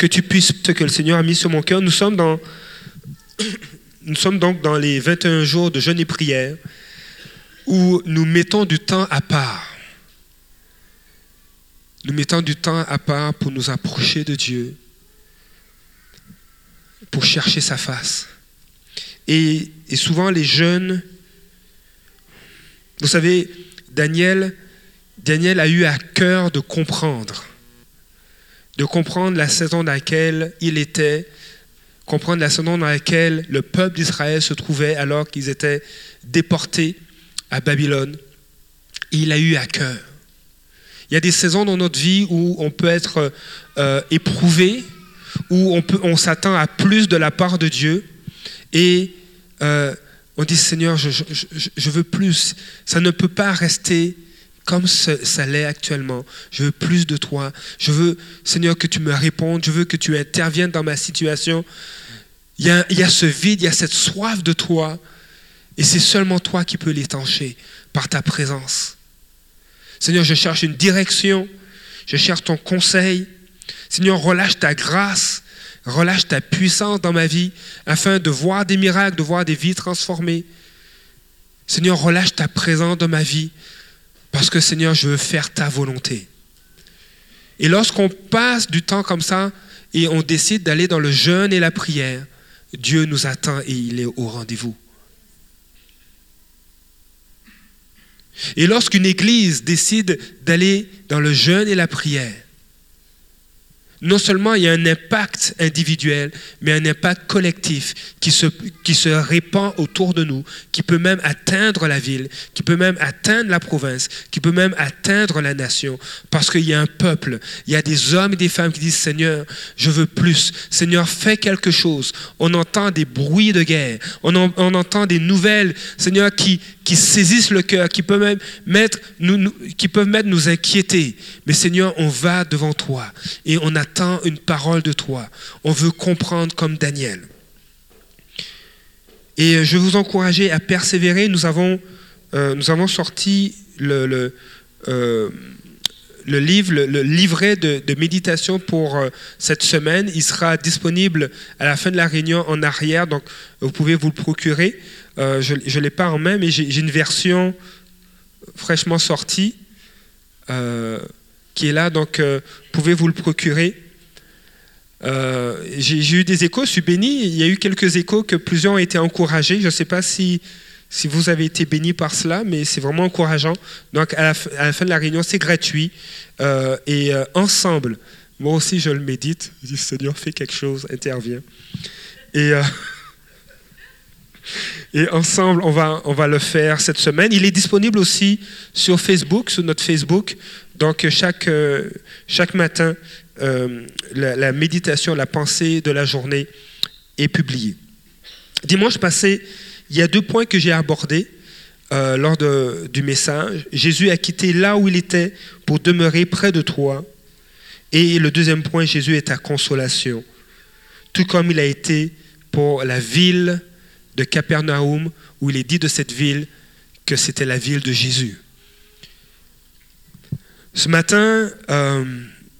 que tu puisses, ce que le Seigneur a mis sur mon cœur. Nous sommes, donc dans les 21 jours de jeûne et prière où nous mettons du temps à part. Nous mettons du temps à part pour nous approcher de Dieu, pour chercher sa face. Et, et souvent les jeunes, vous savez, Daniel, Daniel a eu à cœur de comprendre, de comprendre la saison dans laquelle il était, comprendre la saison dans laquelle le peuple d'Israël se trouvait alors qu'ils étaient déportés à Babylone. Il a eu à cœur. Il y a des saisons dans notre vie où on peut être euh, éprouvé, où on, on s'attend à plus de la part de Dieu. Et euh, on dit, Seigneur, je, veux plus. Ça ne peut pas rester comme ça l'est actuellement. Je veux plus de toi. Je veux, Seigneur, que tu me répondes. Je veux que tu interviennes dans ma situation. Il y a, il y a ce vide, il y a cette soif de toi. Et c'est seulement toi qui peux l'étancher par ta présence. Seigneur, je cherche une direction. Je cherche ton conseil. Seigneur, relâche ta grâce. Relâche ta puissance dans ma vie afin de voir des miracles, de voir des vies transformées. Seigneur, relâche ta présence dans ma vie parce que Seigneur, je veux faire ta volonté. Et lorsqu'on passe du temps comme ça et on décide d'aller dans le jeûne et la prière, Dieu nous attend et il est au rendez-vous. Et lorsqu'une église décide d'aller dans le jeûne et la prière, non seulement il y a un impact individuel, mais un impact collectif qui se, qui se répand autour de nous, qui peut même atteindre la ville, qui peut même atteindre la province, qui peut même atteindre la nation. Parce qu'il y a un peuple, il y a des hommes et des femmes qui disent, Seigneur, je veux plus. Seigneur, fais quelque chose. On entend des bruits de guerre, on, on entend des nouvelles, Seigneur, qui, qui saisissent le cœur, qui peuvent même mettre, nous, qui peuvent mettre nous inquiéter. Mais Seigneur, on va devant toi et on attend une parole de toi. On veut comprendre comme Daniel. Et je vais vous encourager à persévérer. Nous avons, euh, nous avons sorti le, euh, livre, le, livret de, méditation pour euh, cette semaine. Il sera disponible à la fin de la réunion en arrière, donc vous pouvez vous le procurer. Euh, je ne l'ai pas en main, mais j'ai une version fraîchement sortie euh, est là, donc euh, pouvez-vous le procurer? j'ai eu des échos, je suis béni. Il y a eu quelques échos que plusieurs ont été encouragés. Je ne sais pas si, si vous avez été béni par cela, mais c'est vraiment encourageant. Donc à la, fin de la réunion, c'est gratuit. et ensemble, moi aussi je le médite. Je dis Seigneur, fais quelque chose, interviens. Et et ensemble, on va, on va le faire cette semaine. Il est disponible aussi sur Facebook, sur notre Facebook. Donc chaque, euh, chaque matin, euh, la, méditation, la pensée de la journée est publiée. Dimanche passé, il y a deux points que j'ai abordés euh, lors du message. Jésus a quitté là où il était pour demeurer près de toi. Et le deuxième point, Jésus est ta consolation, tout comme il a été pour la ville de Capernaum, où il est dit de cette ville que c'était la ville de Jésus. Ce matin, euh,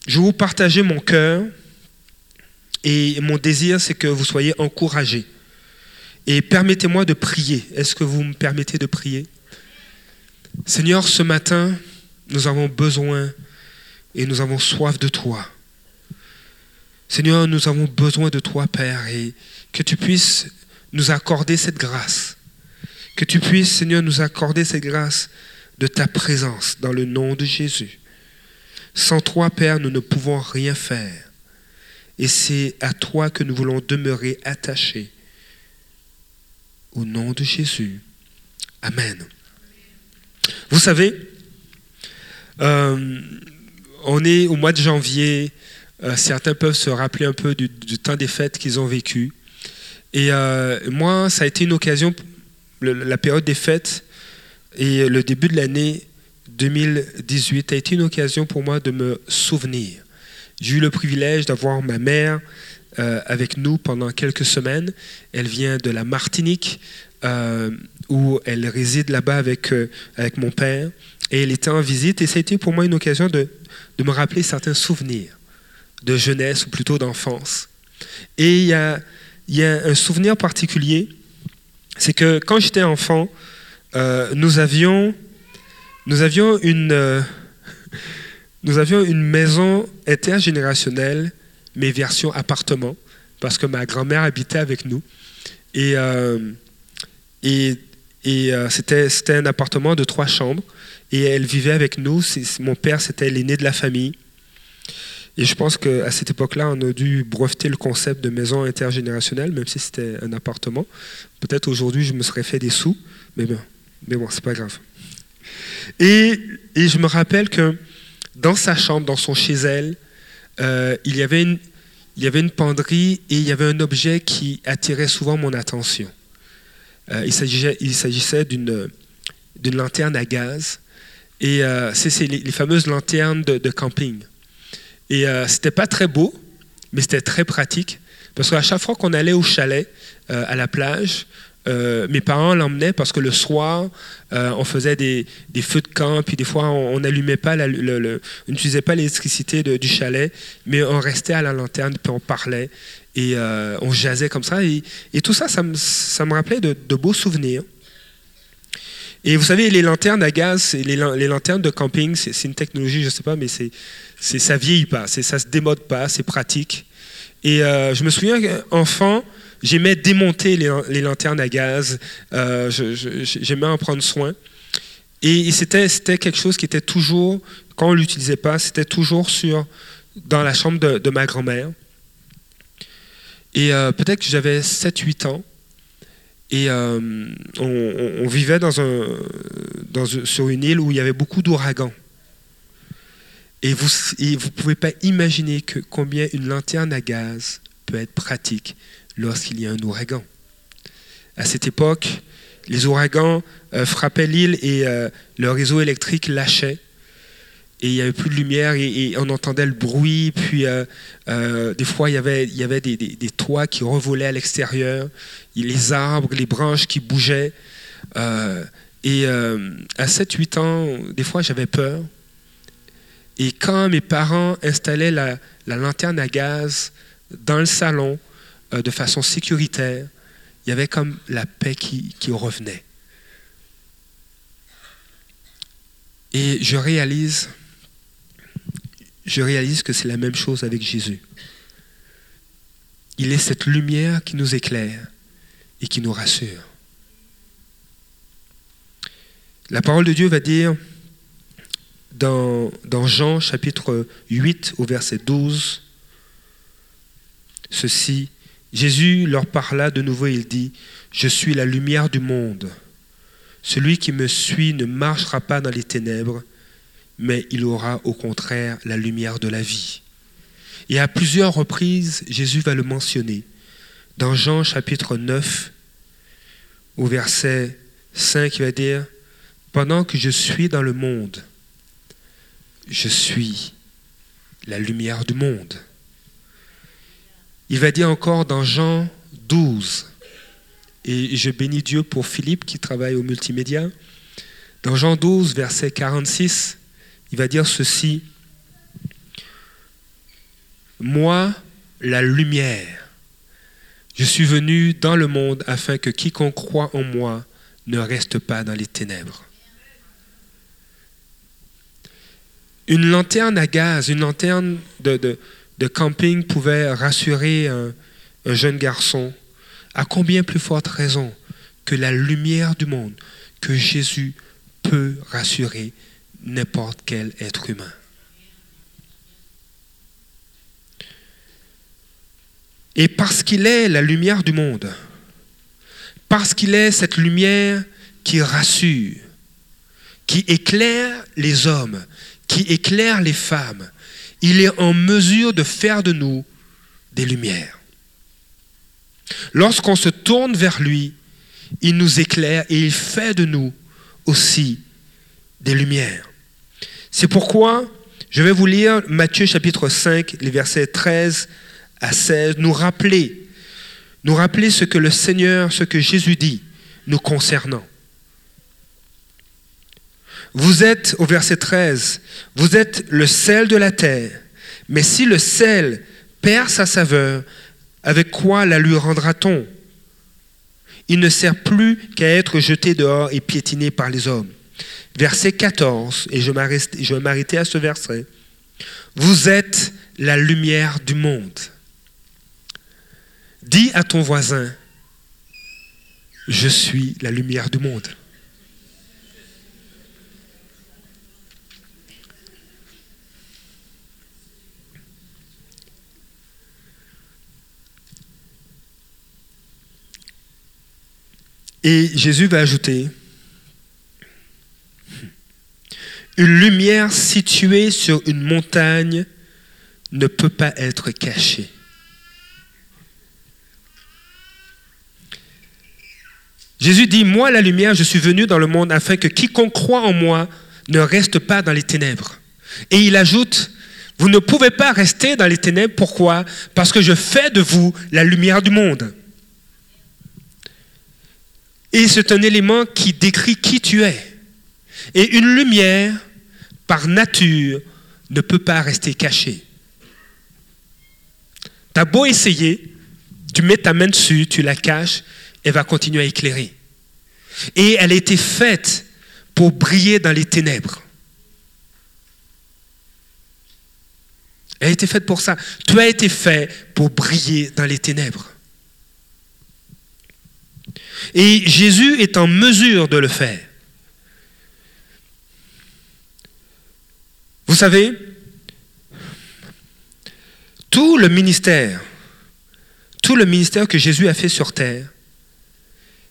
je vais vous partager mon cœur et mon désir, c'est que vous soyez encouragés. Et permettez-moi de prier. Est-ce que vous me permettez de prier? Seigneur, ce matin, nous avons besoin et nous avons soif de toi. Seigneur, nous avons besoin de toi, Père, et que tu puisses nous accorder cette grâce. Que tu puisses, Seigneur, nous accorder cette grâce de ta présence dans le nom de Jésus. Sans toi, Père, nous ne pouvons rien faire. Et c'est à toi que nous voulons demeurer attachés. Au nom de Jésus. Amen. Vous savez, euh, on est au mois de janvier. Euh, certains peuvent se rappeler un peu du, du temps des fêtes qu'ils ont vécu. Et euh, moi, ça a été une occasion, la période des fêtes et le début de l'année 2018 a été une occasion pour moi de me souvenir. J'ai eu le privilège d'avoir ma mère euh, avec nous pendant quelques semaines. Elle vient de la Martinique, euh, où elle réside là-bas avec, avec mon père. Et elle était en visite, et ça a été pour moi une occasion de, de me rappeler certains souvenirs de jeunesse, ou plutôt d'enfance. Et il y a, y a, un souvenir particulier, c'est que quand j'étais enfant, euh, nous, avions, nous, avions une, euh, nous avions une maison intergénérationnelle, mais version appartement, parce que ma grand-mère habitait avec nous. Et, euh, et, et c'était un appartement de trois chambres, et elle vivait avec nous. Mon père, c'était l'aîné de la famille. Et je pense qu'à cette époque-là, on a dû breveter le concept de maison intergénérationnelle, même si c'était un appartement. Peut-être aujourd'hui, je me serais fait des sous, mais bon, mais bon c'est pas grave. Et, je me rappelle que dans sa chambre, dans son chez elle, euh, il, y avait une, il y avait une penderie et il y avait un objet qui attirait souvent mon attention. Euh, il s'agissait d'une lanterne à gaz. Et euh, c'est les, fameuses lanternes de camping. Et euh, c'était pas très beau, mais c'était très pratique. Parce qu'à chaque fois qu'on allait au chalet, euh, à la plage, euh, mes parents l'emmenaient parce que le soir, on faisait des, feux de camp, puis des fois, on n'allumait pas, on n'utilisait pas l'électricité du chalet, mais on restait à la lanterne, puis on parlait, et on jasait comme ça. Et, tout ça, ça me, rappelait de, beaux souvenirs. Et vous savez, les lanternes à gaz, les, lanternes de camping, c'est une technologie, je ne sais pas, mais c'est ça vieillit pas, ça se démode pas, c'est pratique. Et euh, je me souviens enfant, j'aimais démonter les, lanternes à gaz, euh, j'aimais en prendre soin. Et, c'était quelque chose qui était toujours, quand on l'utilisait pas, c'était toujours sur dans la chambre de, ma grand-mère. Et euh, peut-être que j'avais 7-8 ans. Et on, vivait sur une île où il y avait beaucoup d'ouragans. Et vous ne pouvez pas imaginer combien une lanterne à gaz peut être pratique lorsqu'il y a un ouragan. À cette époque, les ouragans euh, frappaient l'île et euh, le réseau électrique lâchait. Et il n'y avait plus de lumière et, on entendait le bruit. Puis euh, des fois, il y avait, des, toits qui revolaient à l'extérieur, les arbres, les branches qui bougeaient. et à 7-8 ans, des fois, j'avais peur. Et quand mes parents installaient la, lanterne à gaz dans le salon euh, de façon sécuritaire, il y avait comme la paix qui, revenait. Et je réalise, je réalise que c'est la même chose avec Jésus. Il est cette lumière qui nous éclaire et qui nous rassure. La parole de Dieu va dire, dans, Jean chapitre 8 au verset 12, ceci, Jésus leur parla de nouveau, il dit, Je suis la lumière du monde. Celui qui me suit ne marchera pas dans les ténèbres, mais il aura au contraire la lumière de la vie. Et à plusieurs reprises, Jésus va le mentionner. Dans Jean chapitre 9, au verset 5, il va dire, Pendant que je suis dans le monde, je suis la lumière du monde. Il va dire encore dans Jean 12, et je bénis Dieu pour Philippe qui travaille au multimédia, dans Jean 12, verset 46, il va dire ceci, Moi, la lumière, je suis venu dans le monde afin que quiconque croit en moi ne reste pas dans les ténèbres. Une lanterne à gaz, une lanterne de, camping pouvait rassurer un, jeune garçon. À combien plus forte raison que la lumière du monde, que Jésus peut rassurer n'importe quel être humain. Et parce qu'il est la lumière du monde, parce qu'il est cette lumière qui rassure, qui éclaire les hommes, qui éclaire les femmes, il est en mesure de faire de nous des lumières. Lorsqu'on se tourne vers lui, il nous éclaire et il fait de nous aussi des lumières. C'est pourquoi je vais vous lire Matthieu chapitre 5, les versets 13 à 16, nous rappeler, nous rappeler ce que le Seigneur, ce que Jésus dit nous concernant. Vous êtes, au verset 13, vous êtes le sel de la terre, Mais si le sel perd sa saveur, avec quoi la lui rendra-t-on? Il ne sert plus qu'à être jeté dehors et piétiné par les hommes. Verset 14, et je vais m'arrêter à ce verset. Vous êtes la lumière du monde. Dis à ton voisin, je suis la lumière du monde. Et Jésus va ajouter, une lumière située sur une montagne ne peut pas être cachée. Jésus dit, moi la lumière, je suis venu dans le monde afin que quiconque croit en moi ne reste pas dans les ténèbres. Et il ajoute, vous ne pouvez pas rester dans les ténèbres, pourquoi? Parce que je fais de vous la lumière du monde. Et c'est un élément qui décrit qui tu es. Et une lumière, par nature, ne peut pas rester cachée. Tu as beau essayer, tu mets ta main dessus, tu la caches, elle va continuer à éclairer. Et elle a été faite pour briller dans les ténèbres. Elle a été faite pour ça. Tu as été fait pour briller dans les ténèbres. Et Jésus est en mesure de le faire. Vous savez, tout le ministère, tout le ministère que Jésus a fait sur terre,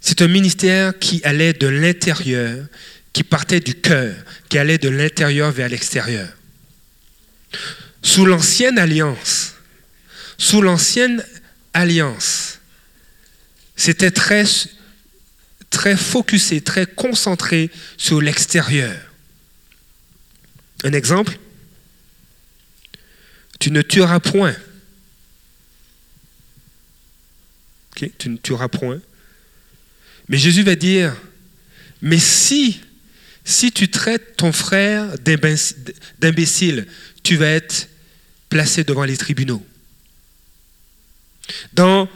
c'est un ministère qui allait de l'intérieur, qui partait du cœur, qui allait de l'intérieur vers l'extérieur. Sous l'ancienne alliance, sous l'ancienne alliance, c'était très très focusé, très concentré sur l'extérieur. Un exemple? Tu ne tueras point. tu ne tueras point. Mais Jésus va dire, mais si, si tu traites ton frère d'imbécile, tu vas être placé devant les tribunaux. Dans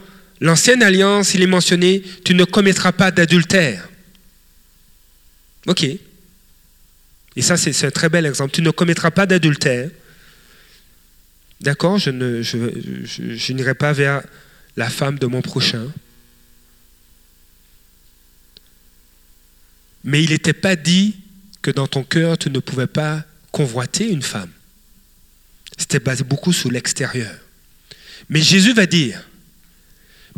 L'ancienne alliance, il est mentionné, tu ne commettras pas d'adultère. Ok. Et ça, c'est un très bel exemple. Tu ne commettras pas d'adultère. D'accord je, n'irai pas vers la femme de mon prochain. Mais il n'était pas dit que dans ton cœur, tu ne pouvais pas convoiter une femme. C'était basé beaucoup sur l'extérieur. Mais Jésus va dire,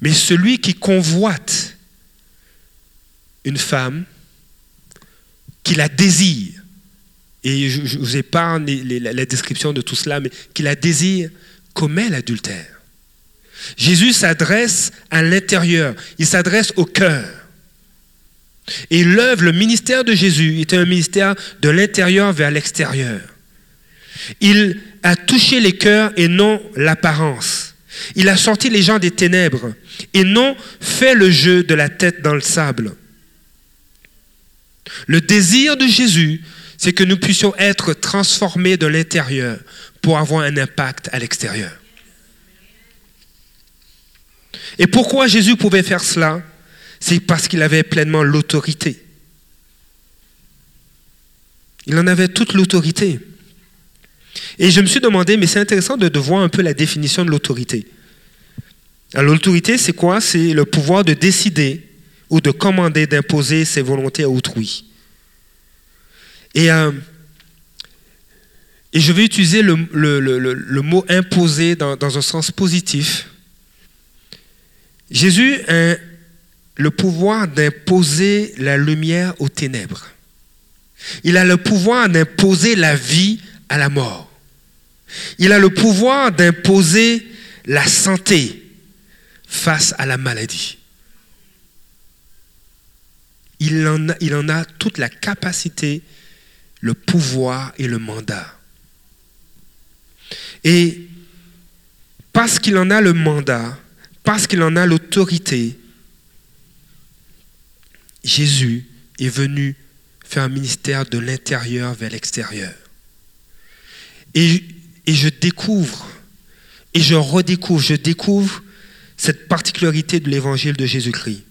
mais celui qui convoite une femme, qui la désire, et je, vous épargne la, description de tout cela, mais qui la désire, commet l'adultère. Jésus s'adresse à l'intérieur, il s'adresse au cœur. Et l'œuvre, le ministère de Jésus était un ministère de l'intérieur vers l'extérieur. Il a touché les cœurs et non l'apparence. Il a sorti les gens des ténèbres et non fait le jeu de la tête dans le sable. Le désir de Jésus, c'est que nous puissions être transformés de l'intérieur pour avoir un impact à l'extérieur. Et pourquoi Jésus pouvait faire cela? C'est parce qu'il avait pleinement l'autorité. Il en avait toute l'autorité. Et je me suis demandé, mais c'est intéressant de, voir un peu la définition de l'autorité. L'autorité, c'est quoi? C'est le pouvoir de décider ou de commander, d'imposer ses volontés à autrui. Et, euh, et je vais utiliser le, mot imposer dans, dans, un sens positif. Jésus a le pouvoir d'imposer la lumière aux ténèbres. Il a le pouvoir d'imposer la vie à la mort. Il a le pouvoir d'imposer la santé face à la maladie. Il en, a, il en a toute la capacité, le pouvoir et le mandat. Et parce qu'il en a le mandat, parce qu'il en a l'autorité, Jésus est venu faire un ministère de l'intérieur vers l'extérieur. Et je découvre, et je redécouvre, je découvre cette particularité de l'évangile de Jésus-Christ.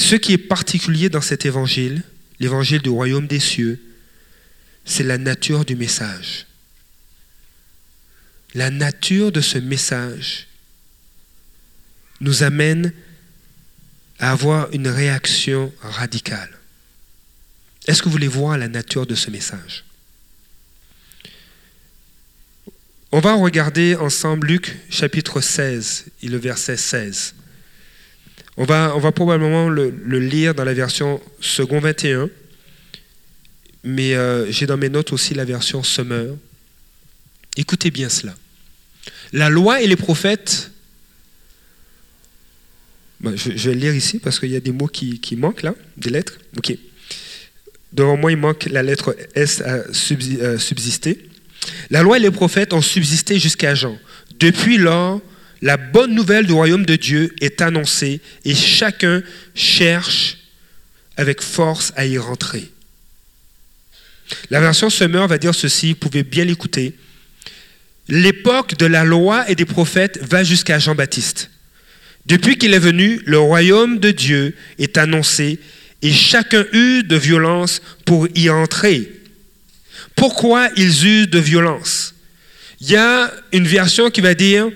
Ce qui est particulier dans cet évangile, l'évangile du royaume des cieux, c'est la nature du message. La nature de ce message nous amène à avoir une réaction radicale. Est-ce que vous voulez voir la nature de ce message? On va regarder ensemble Luc chapitre 16 et le verset 16. On va, probablement le, lire dans la version second 21, mais euh, j'ai dans mes notes aussi la version Summer. Écoutez bien cela. La loi et les prophètes, je, vais le lire ici parce qu'il y a des mots qui, qui, manquent là, des lettres. Ok. Devant moi, il manque la lettre S à euh, subsister. La loi et les prophètes ont subsisté jusqu'à Jean. Depuis lors, la bonne nouvelle du royaume de Dieu est annoncée et chacun cherche avec force à y rentrer. La version Summer va dire ceci, vous pouvez bien l'écouter. L'époque de la loi et des prophètes va jusqu'à Jean-Baptiste. Depuis qu'il est venu, le royaume de Dieu est annoncé et chacun eut de violence pour y entrer. Pourquoi ils usent de violence? Il y a une version qui va dire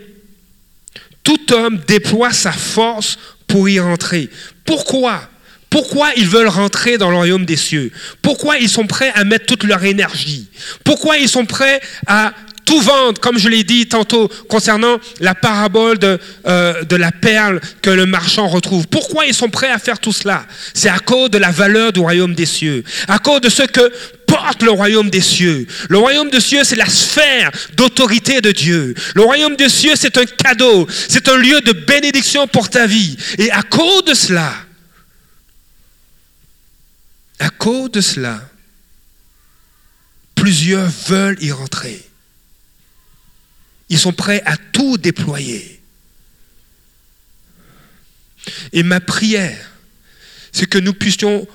tout homme déploie sa force pour y rentrer. Pourquoi? Pourquoi ils veulent rentrer dans le royaume des cieux? Pourquoi ils sont prêts à mettre toute leur énergie? Pourquoi ils sont prêts à tout vendre, comme je l'ai dit tantôt concernant la parabole de, euh, de la perle que le marchand retrouve? Pourquoi ils sont prêts à faire tout cela? C'est à cause de la valeur du royaume des cieux, à cause de ce que porte le royaume des cieux. Le royaume des cieux, c'est la sphère d'autorité de Dieu. Le royaume des cieux, c'est un cadeau, c'est un lieu de bénédiction pour ta vie. Et à cause de cela, à cause de cela, plusieurs veulent y rentrer. Ils sont prêts à tout déployer. Et ma prière, c'est que nous puissions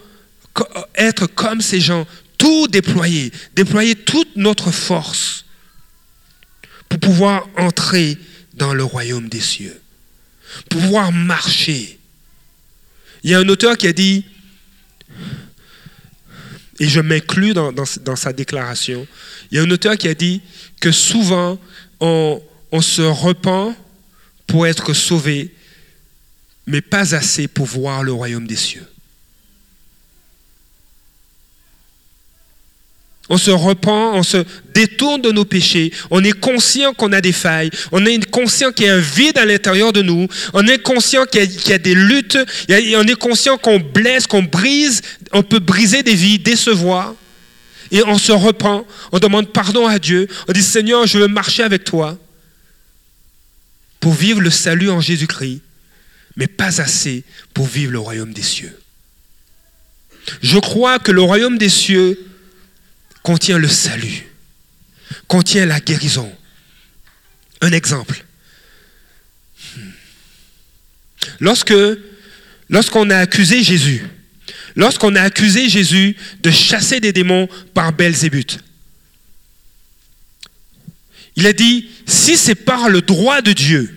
être comme ces gens, tout déployer, déployer toute notre force pour pouvoir entrer dans le royaume des cieux, pouvoir marcher. Il y a un auteur qui a dit, et je m'inclus dans, sa déclaration, il y a un auteur qui a dit que souvent on, se repent pour être sauvé, mais pas assez pour voir le royaume des cieux. On se repent, on se détourne de nos péchés, on est conscient qu'on a des failles, on est conscient qu'il y a un vide à l'intérieur de nous, on est conscient qu'il y, a des luttes, on est conscient qu'on blesse, qu'on brise, on peut briser des vies, décevoir. Et on se repent, on demande pardon à Dieu, on dit Seigneur, je veux marcher avec toi pour vivre le salut en Jésus-Christ, mais pas assez pour vivre le royaume des cieux. Je crois que le royaume des cieux contient le salut, contient la guérison. Un exemple. Hmm. Lorsqu'on a accusé Jésus, lorsqu'on a accusé Jésus de chasser des démons par Belzébuth. Il a dit, si c'est par le droit de Dieu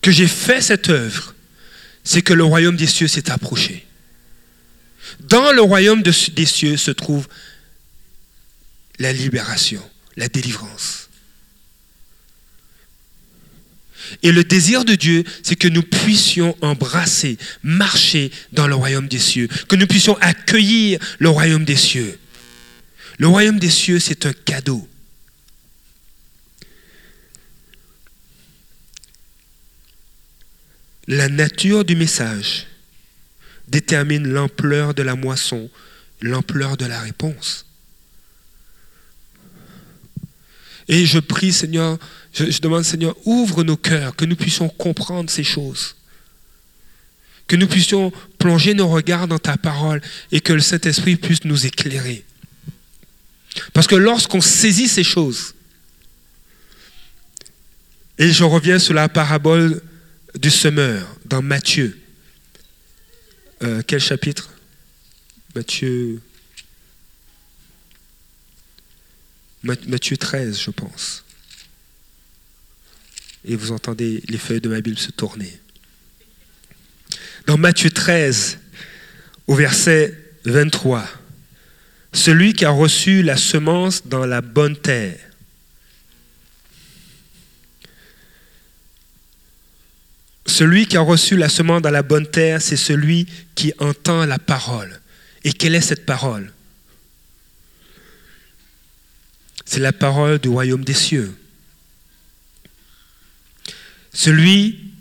que j'ai fait cette œuvre, c'est que le royaume des cieux s'est approché. Dans le royaume des cieux se trouve la libération, la délivrance. Et le désir de Dieu, c'est que nous puissions embrasser, marcher dans le royaume des cieux, que nous puissions accueillir le royaume des cieux. Le royaume des cieux, c'est un cadeau. La nature du message détermine l'ampleur de la moisson, l'ampleur de la réponse. Et je prie, Seigneur, je, demande, Seigneur, ouvre nos cœurs, que nous puissions comprendre ces choses. Que nous puissions plonger nos regards dans ta parole et que le Saint-Esprit puisse nous éclairer. Parce que lorsqu'on saisit ces choses, et je reviens sur la parabole du semeur dans Matthieu. Euh, quel chapitre? Matthieu. Matthieu 13, je pense. Et vous entendez les feuilles de ma Bible se tourner. Dans Matthieu 13, au verset 23, celui qui a reçu la semence dans la bonne terre Celui qui a reçu la semence dans la bonne terre, c'est celui qui entend la parole. Et quelle est cette parole? C'est la parole du royaume des cieux. Celui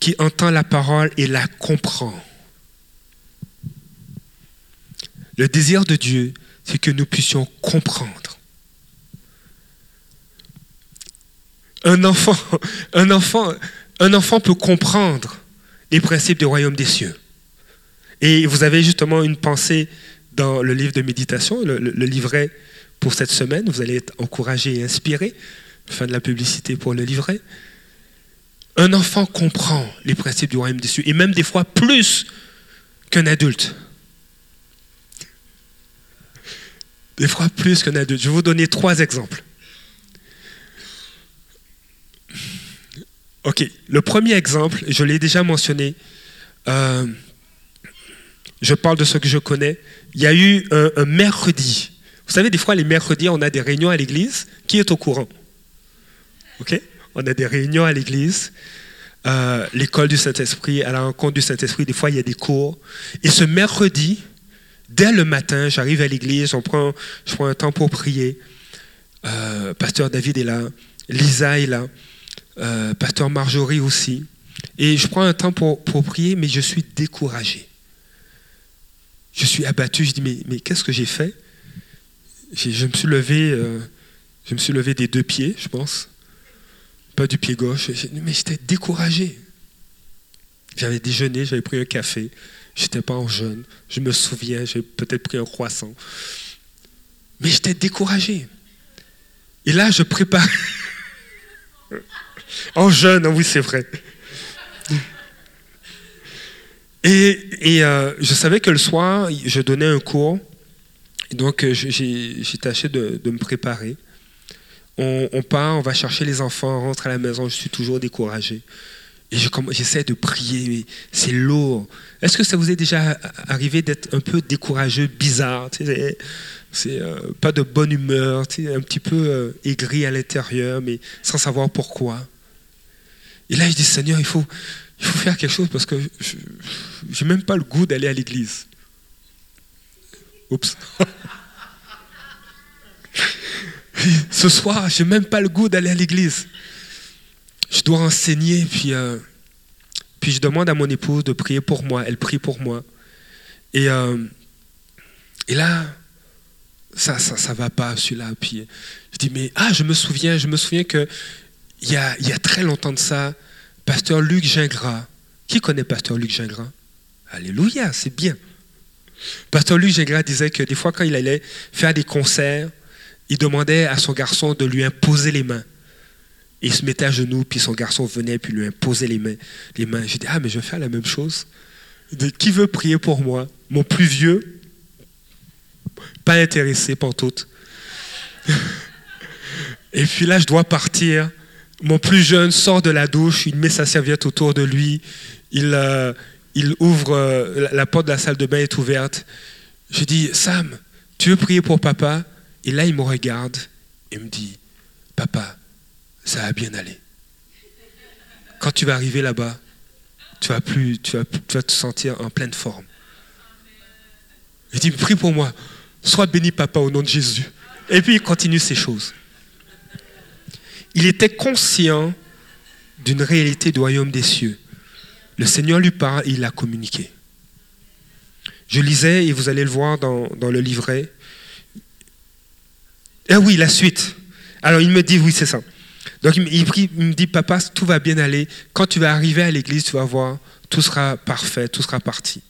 qui entend la parole et la comprend. Le désir de Dieu, c'est que nous puissions comprendre. Un enfant, un enfant, un enfant peut comprendre les principes du royaume des cieux. Et vous avez justement une pensée dans le livre de méditation, le, livret pour cette semaine. Vous allez être encouragé et inspiré. Fin de la publicité pour le livret. Un enfant comprend les principes du royaume des cieux, et même des fois plus qu'un adulte. Des fois plus qu'un adulte. Je vais vous donner trois exemples. Ok, le premier exemple, je l'ai déjà mentionné, euh, je parle de ce que je connais. Il y a eu un mercredi vous savez, des fois, les mercredis, on a des réunions à l'église. Qui est au courant OK On a des réunions à l'église. Euh, l'école du Saint-Esprit, à la rencontre du Saint-Esprit, des fois, il y a des cours. Et ce mercredi, dès le matin, j'arrive à l'église, je prends un temps pour prier. Euh, Pasteur David est là, Lisa est là, euh, Pasteur Marjorie aussi. Et je prends un temps pour, prier, mais je suis découragé. Je suis abattu, je dis, mais, mais qu'est-ce que j'ai fait? Je me suis levé, euh, je me suis levé des deux pieds, je pense, pas du pied gauche. Mais j'étais découragé. J'avais déjeuné, j'avais pris un café, j'étais pas en jeûne. Je me souviens, j'ai peut-être pris un croissant, mais j'étais découragé. Et là, je prépare en jeûne, oui, c'est vrai. Et, euh, je savais que le soir, je donnais un cours donc, euh, j'ai tâché de, me préparer. On, part, on va chercher les enfants, on rentre à la maison, je suis toujours découragé. Et j'essaie de prier, mais c'est lourd. Est-ce que ça vous est déjà arrivé d'être un peu décourageux, bizarre C'est euh, pas de bonne humeur, un petit peu aigri à l'intérieur, mais sans savoir pourquoi. Et là, je dis, Seigneur, il faut, faire quelque chose parce que je n'ai même pas le goût d'aller à l'église. Oups. Ce soir, je n'ai même pas le goût d'aller à l'église. Je dois enseigner, puis, euh, puis je demande à mon épouse de prier pour moi. Elle prie pour moi. Et, euh, là, ça ça, ça va pas, celui-là. Puis je dis, mais ah, je me souviens, je me souviens que il y a, très longtemps de ça, pasteur Luc Gingras. Qui connaît pasteur Luc Gingras? Alléluia, c'est bien. Pasteur Luc Gingras disait que des fois, quand il allait faire des concerts, il demandait à son garçon de lui imposer les mains. Il se mettait à genoux, puis son garçon venait, puis lui imposait les mains. Les mains. J'ai dit, ah, mais je vais faire la même chose. qui veut prier pour moi? Mon plus vieux? Pas intéressé, pantoute. Et puis là, je dois partir. Mon plus jeune sort de la douche, il met sa serviette autour de lui, il, euh, ouvre, euh, la porte de la salle de bain est ouverte. Je dis, Sam, tu veux prier pour papa? Et là, il me regarde et me dit, papa, ça va bien aller. Quand tu vas arriver là-bas, tu vas, plus, tu, vas, tu te sentir en pleine forme. Il dit, prie pour moi. Sois béni, papa, au nom de Jésus. Et puis, il continue ces choses. Il était conscient d'une réalité du royaume des cieux. Le Seigneur lui parle et il l'a communiqué. Je lisais, et vous allez le voir dans, le livret. Ah oui, la suite. Alors il me dit, oui, c'est ça. Donc il, me dit, papa, tout va bien aller. Quand tu vas arriver à l'église, tu vas voir, tout sera parfait, tout sera parti.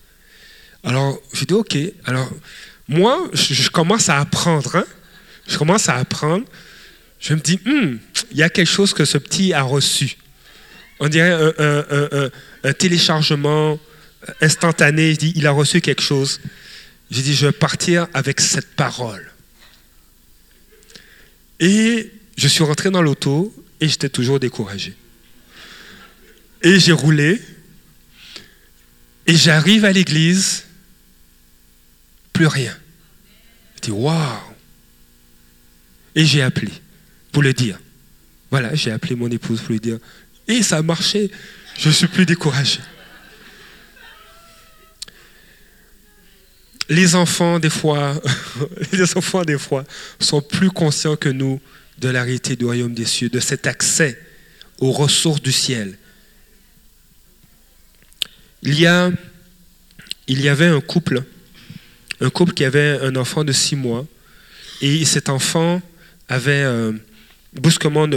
Alors je dis, ok. Alors moi, je, commence à apprendre. Hein. Je commence à apprendre. Je me dis, hmm, il y a quelque chose que ce petit a reçu. On dirait un, un téléchargement instantané. Il dit, il a reçu quelque chose. J'ai dit, je vais partir avec cette parole. Et je suis rentré dans l'auto et j'étais toujours découragé. Et j'ai roulé. Et j'arrive à l'église, plus rien. Je dis waouh! Et j'ai appelé pour le dire. Voilà, j'ai appelé mon épouse pour lui dire. Et ça a marché. Je suis plus découragé. Les enfants, des fois, les enfants, des fois, sont plus conscients que nous de la réalité du royaume des cieux, de cet accès aux ressources du ciel. Il y, a, il y avait un couple, un couple qui avait un enfant de six mois, et cet enfant avait euh, brusquement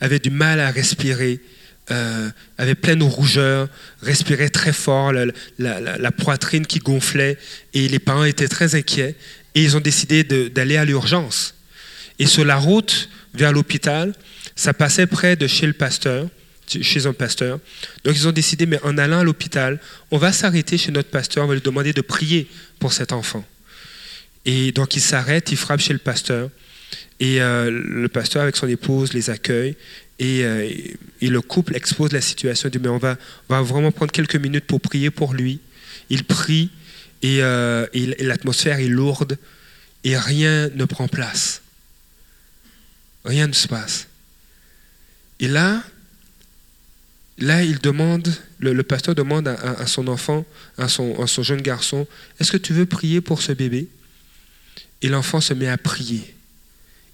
avait du mal à respirer, euh, avait pleine rougeur, respirait très fort, la, la, poitrine qui gonflait, et les parents étaient très inquiets, et ils ont décidé d'aller à l'urgence. Et sur la route vers l'hôpital, ça passait près de chez le pasteur, chez un pasteur. Donc ils ont décidé, mais en allant à l'hôpital, on va s'arrêter chez notre pasteur, on va lui demander de prier pour cet enfant. Et donc ils s'arrêtent, ils frappent chez le pasteur. Et euh, le pasteur avec son épouse les accueille. Euh, et, le couple expose la situation. Il dit, mais on va, vraiment prendre quelques minutes pour prier pour lui. Il prie et, euh, et l'atmosphère est lourde et rien ne prend place. Rien ne se passe. Et là, là, il demande, le, pasteur demande à, son enfant, à son jeune garçon, est-ce que tu veux prier pour ce bébé? Et l'enfant se met à prier.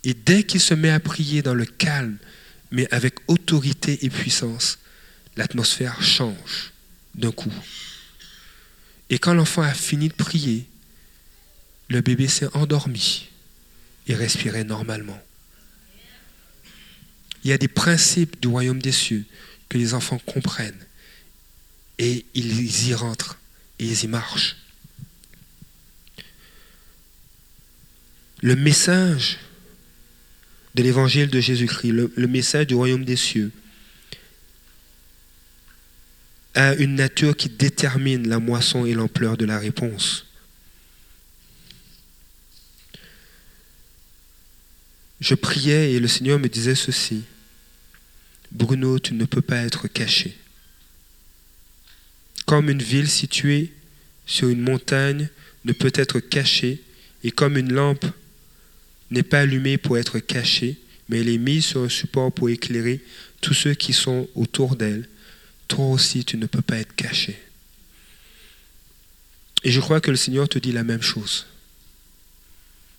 Et dès qu'il se met à prier dans le calme, mais avec autorité et puissance, l'atmosphère change d'un coup. Et quand l'enfant a fini de prier, le bébé s'est endormi et respirait normalement. Il y a des principes du royaume des cieux que les enfants comprennent et ils y rentrent et ils y marchent. Le message de l'évangile de Jésus-Christ, le, message du royaume des cieux, a une nature qui détermine la moisson et l'ampleur de la réponse. Je priais et le Seigneur me disait ceci. Bruno, tu ne peux pas être caché. Comme une ville située sur une montagne ne peut être cachée, et comme une lampe n'est pas allumée pour être cachée, mais elle est mise sur un support pour éclairer tous ceux qui sont autour d'elle. Toi aussi, tu ne peux pas être caché. Et je crois que le Seigneur te dit la même chose.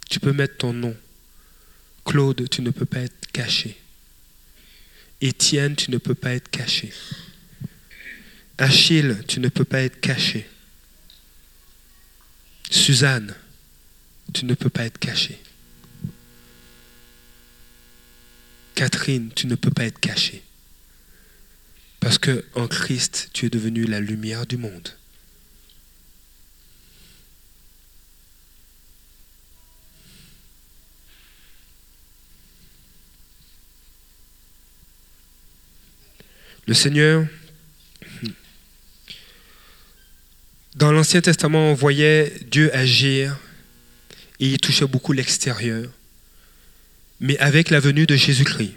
Tu peux mettre ton nom. Claude, tu ne peux pas être caché. Étienne, tu ne peux pas être caché. Achille, tu ne peux pas être caché. Suzanne, tu ne peux pas être caché. Catherine, tu ne peux pas être cachée. Parce que en Christ, tu es devenu la lumière du monde. Le Seigneur, dans l'Ancien Testament, on voyait Dieu agir et il touchait beaucoup l'extérieur mais avec la venue de Jésus-Christ.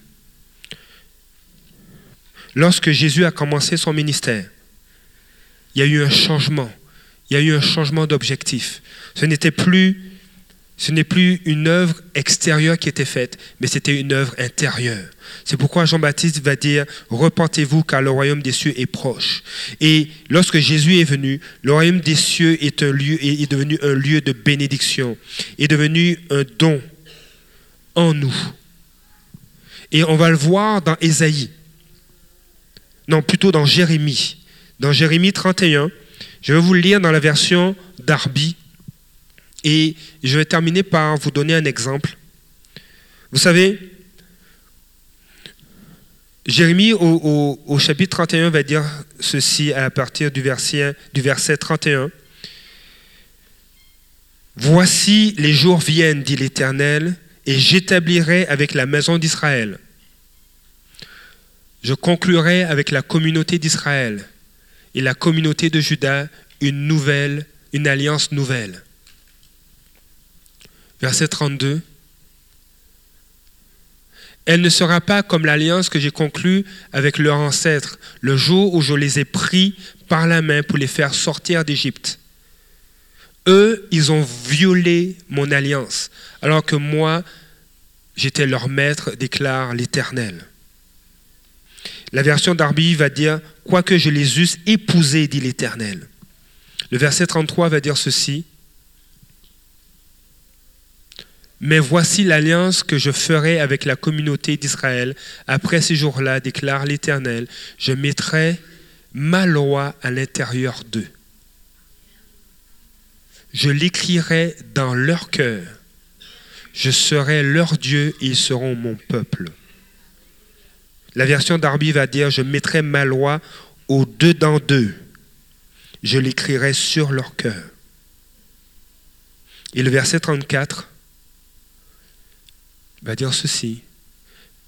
Lorsque Jésus a commencé son ministère, il y a eu un changement. Il y a eu un changement d'objectif. Ce n'était plus, une œuvre extérieure qui était faite, mais c'était une œuvre intérieure. C'est pourquoi Jean-Baptiste va dire Repentez-vous car le royaume des cieux est proche. Et lorsque Jésus est venu, le royaume des cieux est, est devenu un lieu de bénédiction, est devenu un don en nous. Et on va le voir dans Ésaïe. Non, plutôt dans Jérémie. Dans Jérémie 31, je vais vous le lire dans la version d'Arby. Et je vais terminer par vous donner un exemple. Vous savez, Jérémie au, au, chapitre 31 va dire ceci à partir du verset, du verset 31. Voici les jours viennent, dit l'Éternel, et j'établirai avec la maison d'Israël. Je conclurai avec la communauté d'Israël et la communauté de Juda une nouvelle, une alliance nouvelle. Verset 32. Elle ne sera pas comme l'alliance que j'ai conclue avec leurs ancêtres le jour où je les ai pris par la main pour les faire sortir d'Égypte. Eux, ils ont violé mon alliance, alors que moi, j'étais leur maître, déclare l'Éternel. La version d'Arbi va dire, quoique je les eusse épousés, dit l'Éternel. Le verset 33 va dire ceci, mais voici l'alliance que je ferai avec la communauté d'Israël. Après ces jours-là, déclare l'Éternel, je mettrai ma loi à l'intérieur d'eux. Je l'écrirai dans leur cœur. Je serai leur Dieu et ils seront mon peuple. La version d'Arbi va dire, je mettrai ma loi au-dedans d'eux. Je l'écrirai sur leur cœur. Et le verset 34, va dire ceci.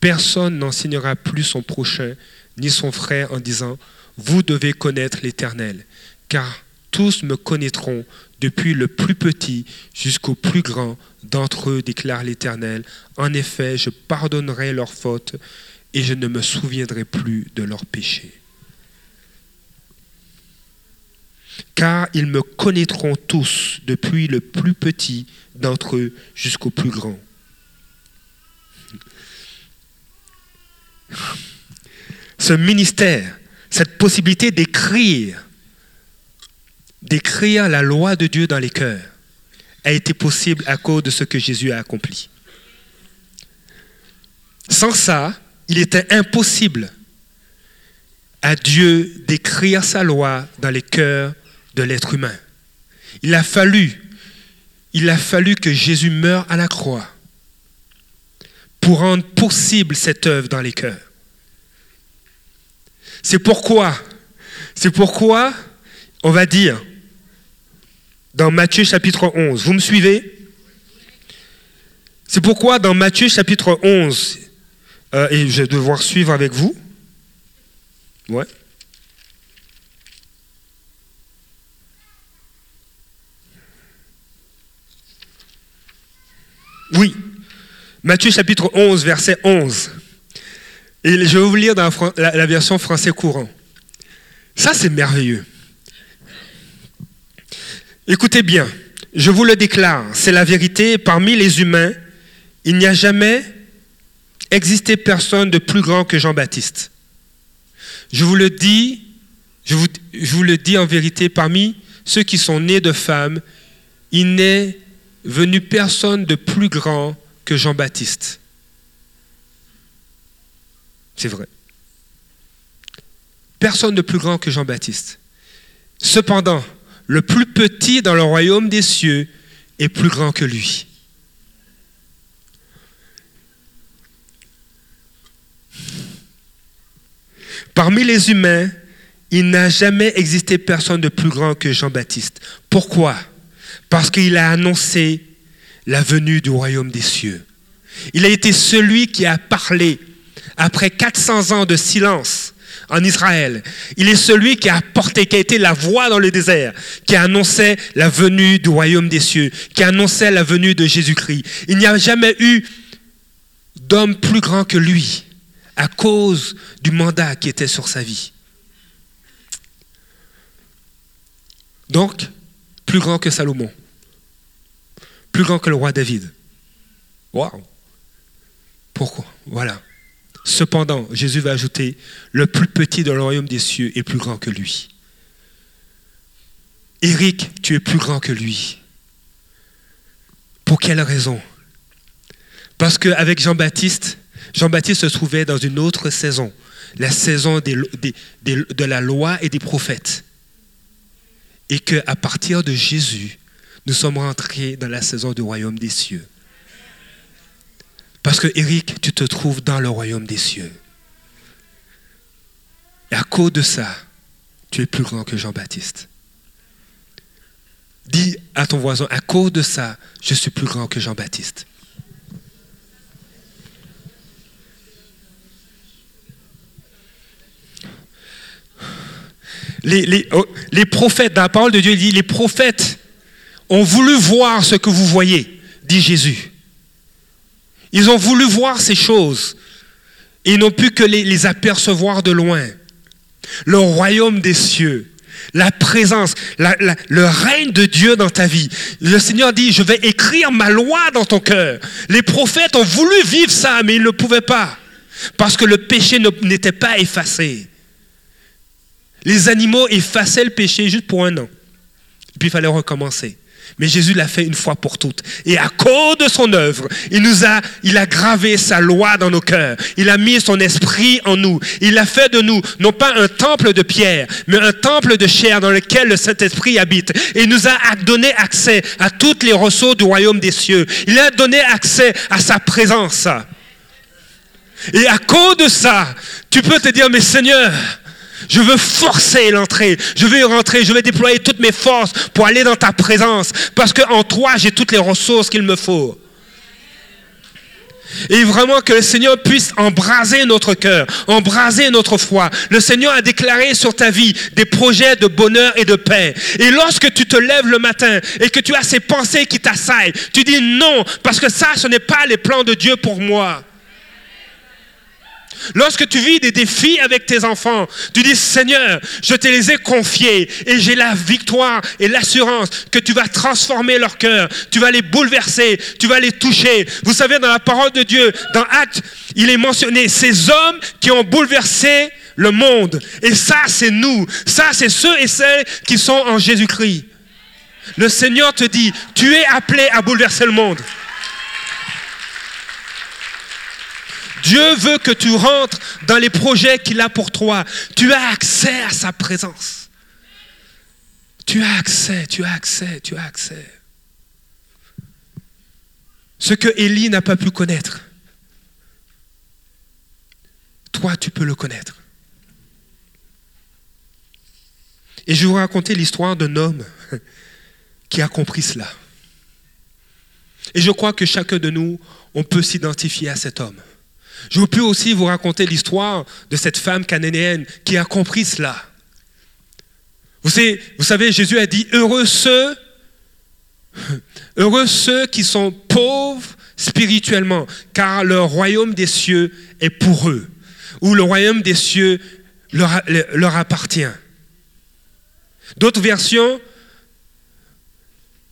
Personne n'enseignera plus son prochain ni son frère en disant, vous devez connaître l'Éternel, car tous me connaîtront, depuis le plus petit jusqu'au plus grand d'entre eux, déclare l'Éternel. En effet, je pardonnerai leurs fautes et je ne me souviendrai plus de leurs péchés. Car ils me connaîtront tous, depuis le plus petit d'entre eux jusqu'au plus grand. ce ministère, cette possibilité d'écrire, d'écrire la loi de Dieu dans les cœurs, a été possible à cause de ce que Jésus a accompli. Sans ça, il était impossible à Dieu d'écrire sa loi dans les cœurs de l'être humain. Il a fallu, il a fallu que Jésus meure à la croix pour rendre possible cette œuvre dans les cœurs. C'est pourquoi, c'est pourquoi on va dire dans Matthieu chapitre 11, vous me suivez? C'est pourquoi dans Matthieu chapitre 11, euh, et je vais devoir suivre avec vous, ouais. Oui, Matthieu chapitre 11, verset 11. Et je vais vous lire dans la, version français courant. Ça, c'est merveilleux. Écoutez bien, je vous le déclare, c'est la vérité, parmi les humains, il n'y a jamais existé personne de plus grand que Jean-Baptiste. Je vous le dis, je vous, le dis en vérité, parmi ceux qui sont nés de femmes, il n'est venu personne de plus grand que Jean-Baptiste. C'est vrai. Personne de plus grand que Jean-Baptiste. Cependant, le plus petit dans le royaume des cieux est plus grand que lui. Parmi les humains, il n'a jamais existé personne de plus grand que Jean-Baptiste. Pourquoi? Parce qu'il a annoncé la venue du royaume des cieux. Il a été celui qui a parlé après 400 ans de silence en Israël. Il est celui qui a porté, qui a été la voix dans le désert, qui annonçait la venue du royaume des cieux, qui annonçait la venue de Jésus-Christ. Il n'y a jamais eu d'homme plus grand que lui à cause du mandat qui était sur sa vie. Donc, plus grand que Salomon, plus grand que le roi David. Waouh! Pourquoi? Voilà. Cependant, Jésus va ajouter, le plus petit dans le royaume des cieux est plus grand que lui. Éric, tu es plus grand que lui. Pour quelle raison? Parce qu'avec Jean-Baptiste, Jean-Baptiste se trouvait dans une autre saison, la saison de la loi et des prophètes. Et qu'à partir de Jésus, nous sommes rentrés dans la saison du royaume des cieux. Parce que Eric, tu te trouves dans le royaume des cieux. Et à cause de ça, tu es plus grand que Jean-Baptiste. Dis à ton voisin, à cause de ça, je suis plus grand que Jean-Baptiste. Les, oh, les, prophètes, dans la parole de Dieu, il dit, les prophètes ont voulu voir ce que vous voyez, dit Jésus. Ils ont voulu voir ces choses Et ils n'ont pu que les, apercevoir de loin. Le royaume des cieux, la présence, le règne de Dieu dans ta vie. Le Seigneur dit, je vais écrire ma loi dans ton cœur. Les prophètes ont voulu vivre ça, mais ils ne pouvaient pas. Parce que le péché n'était pas effacé. Les animaux effaçaient le péché juste pour un an. Puis il fallait recommencer. Mais Jésus l'a fait une fois pour toutes. Et à cause de son œuvre, il nous a, gravé sa loi dans nos cœurs. Il a mis son esprit en nous. Il a fait de nous, non pas un temple de pierre, mais un temple de chair dans lequel le Saint-Esprit habite. Et il nous a donné accès à toutes les ressources du royaume des cieux. Il a donné accès à sa présence. Et à cause de ça, tu peux te dire, mais Seigneur, je veux forcer l'entrée. Je veux y rentrer. Je vais déployer toutes mes forces pour aller dans ta présence. Parce qu'en toi, j'ai toutes les ressources qu'il me faut. Et vraiment que le Seigneur puisse embraser notre cœur, embraser notre foi. Le Seigneur a déclaré sur ta vie des projets de bonheur et de paix. Et lorsque tu te lèves le matin et que tu as ces pensées qui t'assaillent, tu dis non, parce que ça, ce n'est pas les plans de Dieu pour moi. Lorsque tu vis des défis avec tes enfants, tu dis Seigneur, je te les ai confiés et j'ai la victoire et l'assurance que tu vas transformer leur cœur, tu vas les bouleverser, tu vas les toucher. Vous savez, dans la parole de Dieu, dans Actes, il est mentionné ces hommes qui ont bouleversé le monde. Et ça, c'est nous. Ça, c'est ceux et celles qui sont en Jésus-Christ. Le Seigneur te dit, tu es appelé à bouleverser le monde. Dieu veut que tu rentres dans les projets qu'il a pour toi. Tu as accès à sa présence. Tu as accès, tu as accès, tu as accès. Ce que Élie n'a pas pu connaître, toi tu peux le connaître. Et je vais vous raconter l'histoire d'un homme qui a compris cela. Et je crois que chacun de nous, on peut s'identifier à cet homme. Je peux aussi vous raconter l'histoire de cette femme cananéenne qui a compris cela. Vous savez, Jésus a dit, heureux ceux, qui sont pauvres spirituellement, car le royaume des cieux est pour eux, ou le royaume des cieux leur appartient. D'autres versions,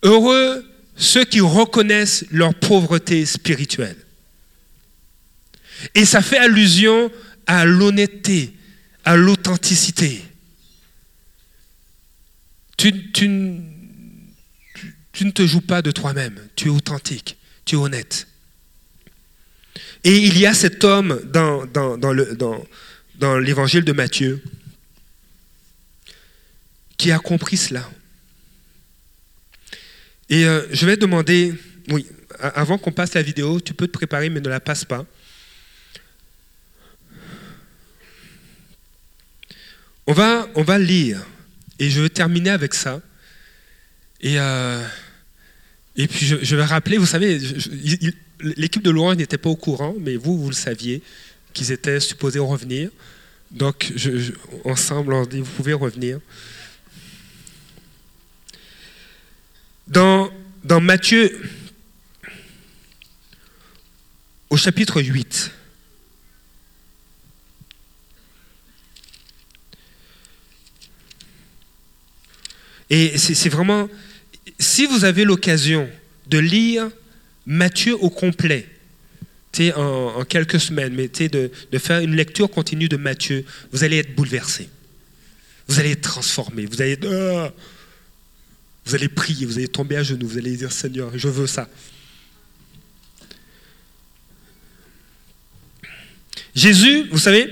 heureux ceux qui reconnaissent leur pauvreté spirituelle. Et ça fait allusion à l'honnêteté, à l'authenticité. Tu, ne te joues pas de toi-même, tu es authentique, tu es honnête. Et il y a cet homme dans l'évangile de Matthieu qui a compris cela. Et euh, je vais demander, oui, avant qu'on passe la vidéo, tu peux te préparer, mais ne la passe pas. On va, on va lire, et je vais terminer avec ça. Et, euh, puis je, vais rappeler, vous savez, l'équipe de Louange n'était pas au courant, mais vous, vous le saviez, qu'ils étaient supposés revenir. Donc, ensemble, on dit, vous pouvez revenir. Dans, dans Matthieu, au chapitre 8, Et c'est vraiment, si vous avez l'occasion de lire Matthieu au complet, en, en, quelques semaines, mais de, de, faire une lecture continue de Matthieu, vous allez être bouleversé. Vous allez être transformé. Vous allez, oh, vous allez prier, vous allez tomber à genoux, vous allez dire Seigneur, je veux ça. Jésus, vous savez,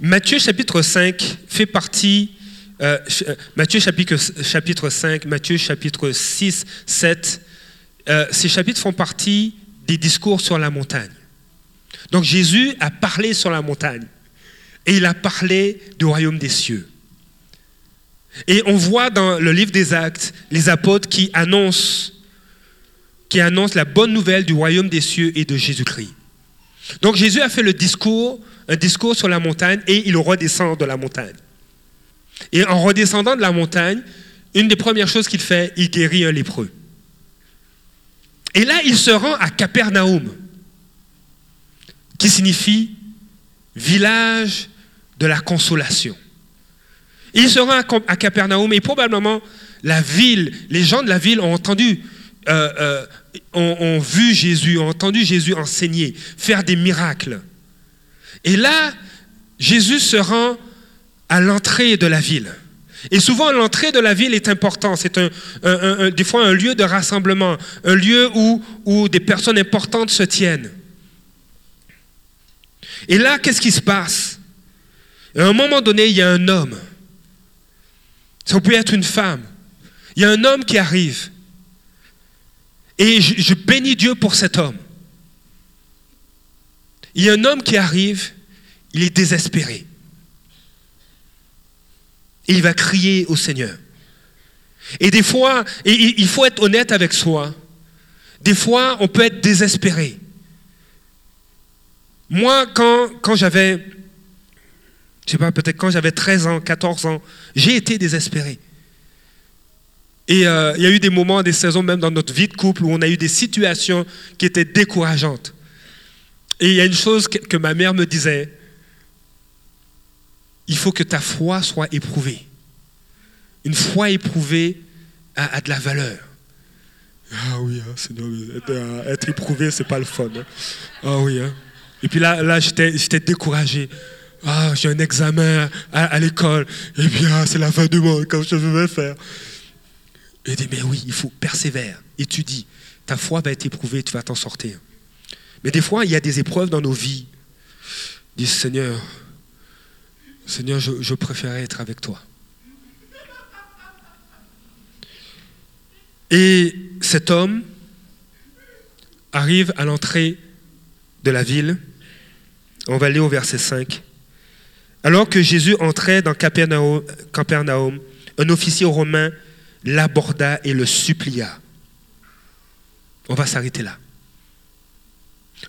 Matthieu chapitre 5 fait partie euh, Matthieu chapitre, chapitre 5, Matthieu chapitre 6, 7, euh, ces chapitres font partie des discours sur la montagne. Donc Jésus a parlé sur la montagne et il a parlé du royaume des cieux. Et on voit dans le livre des Actes les apôtres qui annoncent, qui annoncent la bonne nouvelle du royaume des cieux et de Jésus-Christ. Donc Jésus a fait le discours, un discours sur la montagne et il redescend de la montagne. Et en redescendant de la montagne, une des premières choses qu'il fait, il guérit un lépreux. Et là, il se rend à Capernaum, qui signifie village de la consolation. Il sera à Capernaum et probablement la ville, les gens de la ville ont entendu, euh, euh, ont, vu Jésus, ont entendu Jésus enseigner, faire des miracles. Et là, Jésus se rend à l'entrée de la ville. Et souvent, l'entrée de la ville est importante. C'est un, des fois un lieu de rassemblement, un lieu où, où des personnes importantes se tiennent. Et là, qu'est-ce qui se passe? À un moment donné, il y a un homme. Ça peut être une femme. Il y a un homme qui arrive. Et je, bénis Dieu pour cet homme. Il y a un homme qui arrive, il est désespéré. Et il va crier au Seigneur. Et des fois, il faut être honnête avec soi. Des fois, on peut être désespéré. Moi, quand, quand j'avais, je sais pas, peut-être quand j'avais 13 ans, 14 ans, j'ai été désespéré. Et euh, il y a eu des moments, des saisons même dans notre vie de couple où on a eu des situations qui étaient décourageantes. Et il y a une chose que, ma mère me disait, il faut que ta foi soit éprouvée. Une foi éprouvée a, de la valeur. Ah oui, Seigneur, être, être éprouvé, c'est pas le fun. Hein. Ah oui, hein. Et puis là, là j'étais découragé. Ah, j'ai un examen à, l'école. Et bien, c'est la fin du monde, comme je veux faire. Et dit, mais oui, il faut persévérer, étudie. Ta foi va être éprouvée, tu vas t'en sortir. Mais des fois, il y a des épreuves dans nos vies. Dis, Seigneur, Seigneur, je, préférais être avec toi. Et cet homme arrive à l'entrée de la ville. On va aller au verset 5. Alors que Jésus entrait dans Capernaum, un officier romain l'aborda et le supplia. On va s'arrêter là.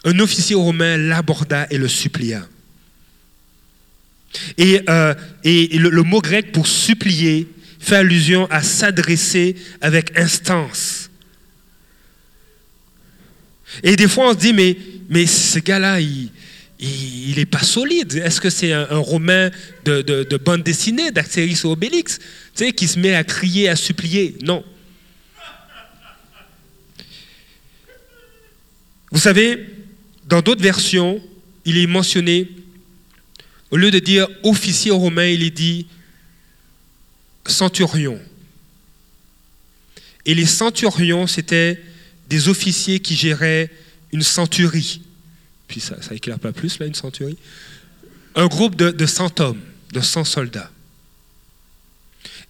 Un officier romain l'aborda et le supplia. Et, euh, le, mot grec pour supplier fait allusion à s'adresser avec instance. Et des fois, on se dit, mais, mais ce gars-là, il, il n'est pas solide. Est-ce que c'est un, romain de, bande dessinée, d'Astérix ou Obélix, qui se met à crier, à supplier? Non. Vous savez, dans d'autres versions, il est mentionné, au lieu de dire officier romain, il est dit centurion. Et les centurions, c'était des officiers qui géraient une centurie puis ça, ça éclaire pas plus, là, une centurie, un groupe de, de 100 hommes, de 100 soldats.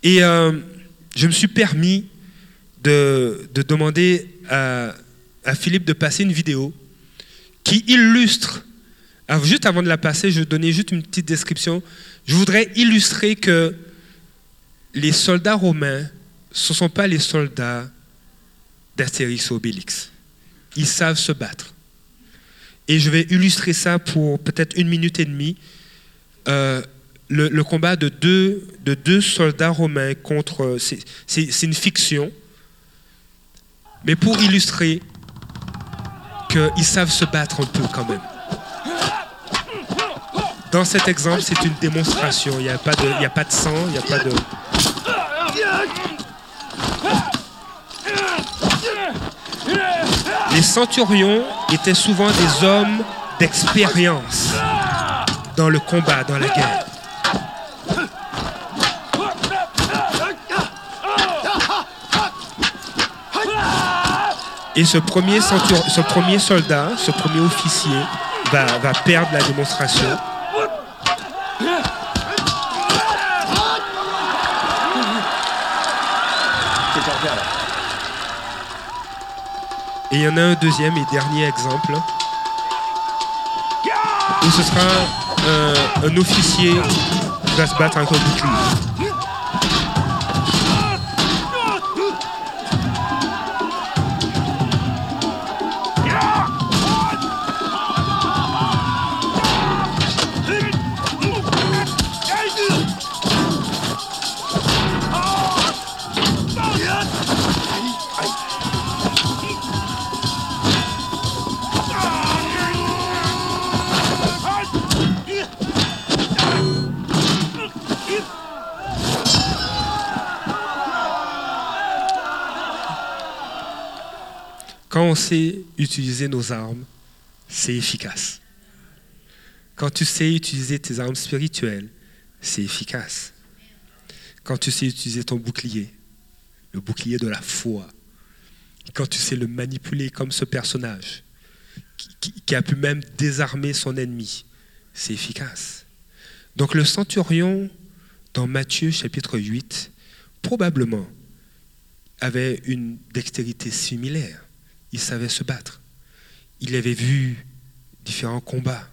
Et euh, je me suis permis de, de demander à, Philippe de passer une vidéo qui illustre, juste avant de la passer, je vais donner juste une petite description, je voudrais illustrer que les soldats romains, ce ne sont pas les soldats d'Astérix Obélix. Ils savent se battre. Et je vais illustrer ça pour peut-être une minute et demie. Euh, le, combat de deux, de deux soldats romains contre... C'est une fiction. Mais pour illustrer qu'ils savent se battre un peu quand même. Dans cet exemple, c'est une démonstration. Il n'y a, pas de, a pas de sang, il n'y a pas de... Les centurions étaient souvent des hommes d'expérience dans le combat, dans la guerre. Et ce premier, ce premier soldat, ce premier officier, va, va perdre la démonstration. Et il y en a un deuxième et dernier exemple où ce sera un, un officier qui va se battre encore plus. On sait utiliser nos armes, c'est efficace. Quand tu sais utiliser tes armes spirituelles, c'est efficace. Quand tu sais utiliser ton bouclier, le bouclier de la foi, quand tu sais le manipuler comme ce personnage, qui, a pu même désarmer son ennemi, c'est efficace. Donc le centurion, dans Matthieu chapitre 8, probablement avait une dextérité similaire. Il savait se battre. Il avait vu différents combats.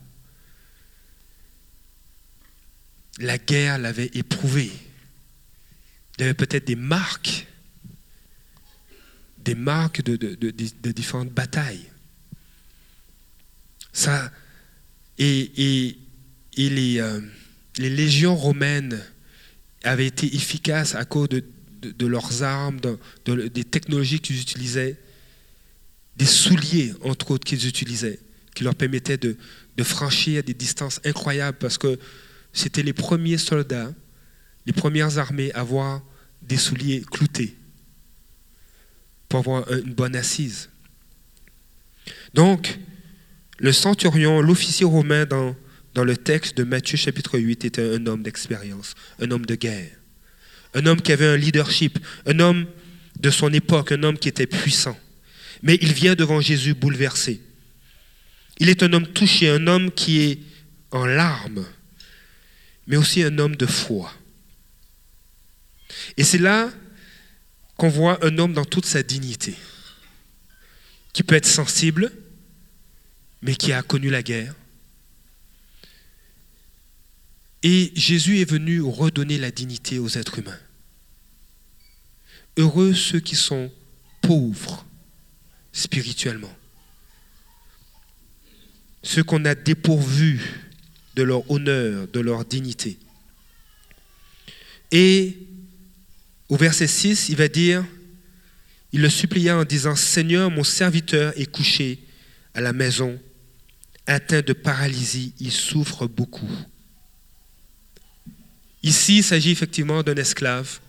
La guerre l'avait éprouvé. Il avait peut-être des marques, des marques de, différentes batailles. Et, euh, les, légions romaines avaient été efficaces à cause de, leurs armes, des technologies qu'ils utilisaient, des souliers, entre autres, qu'ils utilisaient, qui leur permettaient de, franchir des distances incroyables parce que c'était les premiers soldats, les premières armées à avoir des souliers cloutés pour avoir une bonne assise. Donc, le centurion, l'officier romain dans, dans le texte de Matthieu chapitre 8 était un homme d'expérience, un homme de guerre, un homme qui avait un leadership, un homme de son époque, un homme qui était puissant. Mais il vient devant Jésus bouleversé. Il est un homme touché, un homme qui est en larmes, mais aussi un homme de foi. Et c'est là qu'on voit un homme dans toute sa dignité, qui peut être sensible, mais qui a connu la guerre. Et Jésus est venu redonner la dignité aux êtres humains. Heureux ceux qui sont pauvres spirituellement, ceux qu'on a dépourvus de leur honneur, de leur dignité. Et au verset 6, il va dire, il le supplia en disant, Seigneur, mon serviteur est couché à la maison atteint de paralysie, il souffre beaucoup. Ici, il s'agit effectivement d'un esclave,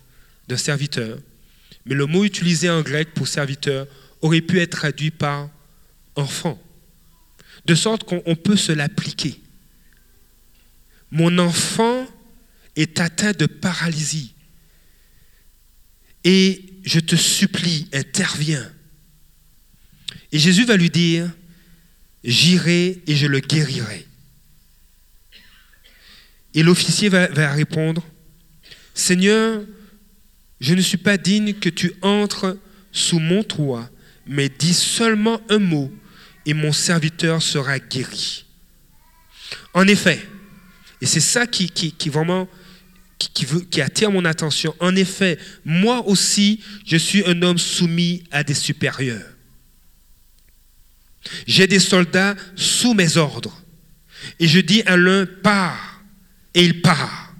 d'un serviteur, mais le mot utilisé en grec pour serviteur aurait pu être traduit par enfant, de sorte qu'on peut se l'appliquer. Mon enfant est atteint de paralysie et je te supplie, interviens. Et Jésus va lui dire, J'irai et je le guérirai. Et l'officier va, répondre, Seigneur, je ne suis pas digne que tu entres sous mon toit, mais dis seulement un mot et mon serviteur sera guéri. En effet, et c'est ça qui, vraiment attire mon attention, en effet, moi aussi, je suis un homme soumis à des supérieurs. J'ai des soldats sous mes ordres. Et je dis à l'un, pars, et il part.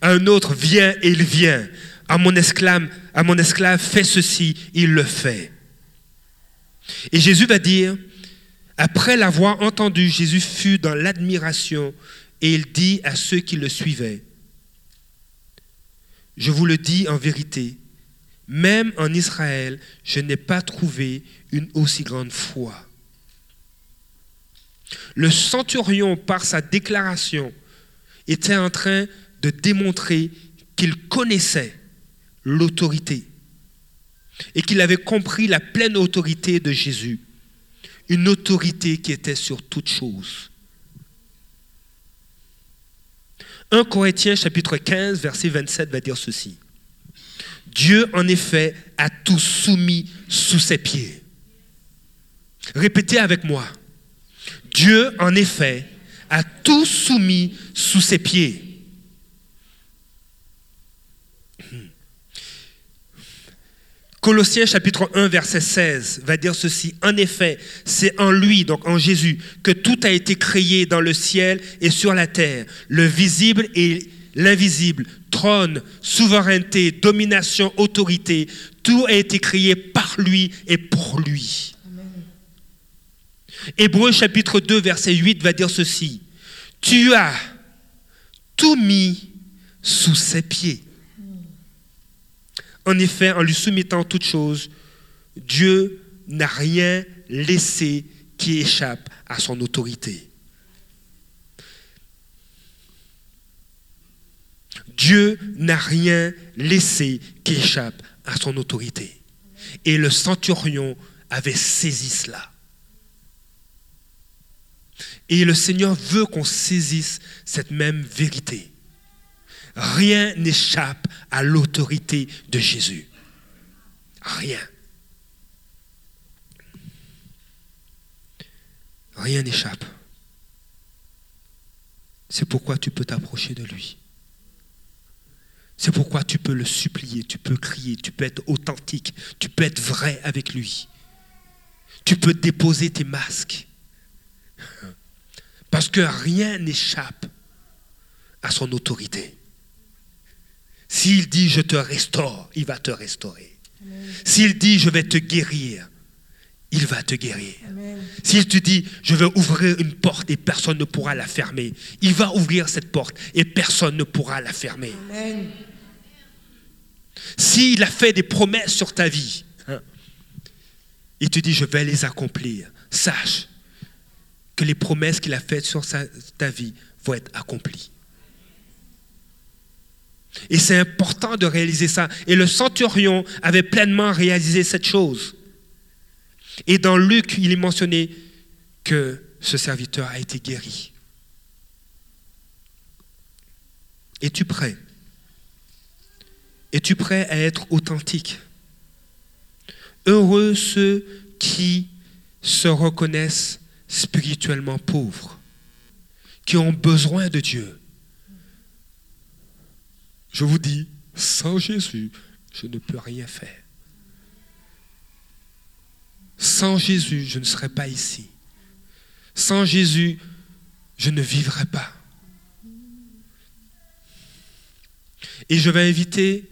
À un autre, viens, et il vient. À mon esclave, à mon esclave, fais ceci, il le fait. Et Jésus va dire, après l'avoir entendu, Jésus fut dans l'admiration et il dit à ceux qui le suivaient, je vous le dis en vérité, même en Israël, je n'ai pas trouvé une aussi grande foi. Le centurion, par sa déclaration, était en train de démontrer qu'il connaissait l'autorité et qu'il avait compris la pleine autorité de Jésus, une autorité qui était sur toute chose. 1 Corinthiens chapitre 15 verset 27 va dire ceci. Dieu, en effet, a tout soumis sous ses pieds. Répétez avec moi. Dieu, en effet, a tout soumis sous ses pieds. Colossiens chapitre 1 verset 16 va dire ceci. En effet, c'est en lui, donc en Jésus, que tout a été créé dans le ciel et sur la terre, le visible et l'invisible, trône, souveraineté, domination, autorité, tout a été créé par lui et pour lui. Hébreu chapitre 2 verset 8 va dire ceci. Tu as tout mis sous ses pieds. En effet, en lui soumettant toutes choses, Dieu n'a rien laissé qui échappe à son autorité. Dieu n'a rien laissé qui échappe à son autorité. Et le centurion avait saisi cela. Et le Seigneur veut qu'on saisisse cette même vérité. Rien n'échappe à l'autorité de Jésus. Rien. Rien n'échappe. C'est pourquoi tu peux t'approcher de lui. C'est pourquoi tu peux le supplier, tu peux crier, tu peux être authentique, tu peux être vrai avec lui. Tu peux déposer tes masques. Parce que rien n'échappe à son autorité. S'il dit je te restaure, il va te restaurer. S'il dit je vais te guérir, il va te guérir. S'il te dit je vais ouvrir une porte et personne ne pourra la fermer, il va ouvrir cette porte et personne ne pourra la fermer. S'il a fait des promesses sur ta vie, hein, il te dit je vais les accomplir. Sache que les promesses qu'il a faites sur ta vie vont être accomplies. Et c'est important de réaliser ça. Et le centurion avait pleinement réalisé cette chose. Et dans Luc, il est mentionné que ce serviteur a été guéri. Es-tu prêt? Es-tu prêt à être authentique? Heureux ceux qui se reconnaissent spirituellement pauvres, qui ont besoin de Dieu. Je vous dis, sans Jésus, je ne peux rien faire. Sans Jésus, je ne serais pas ici. Sans Jésus, je ne vivrai pas. Et je vais inviter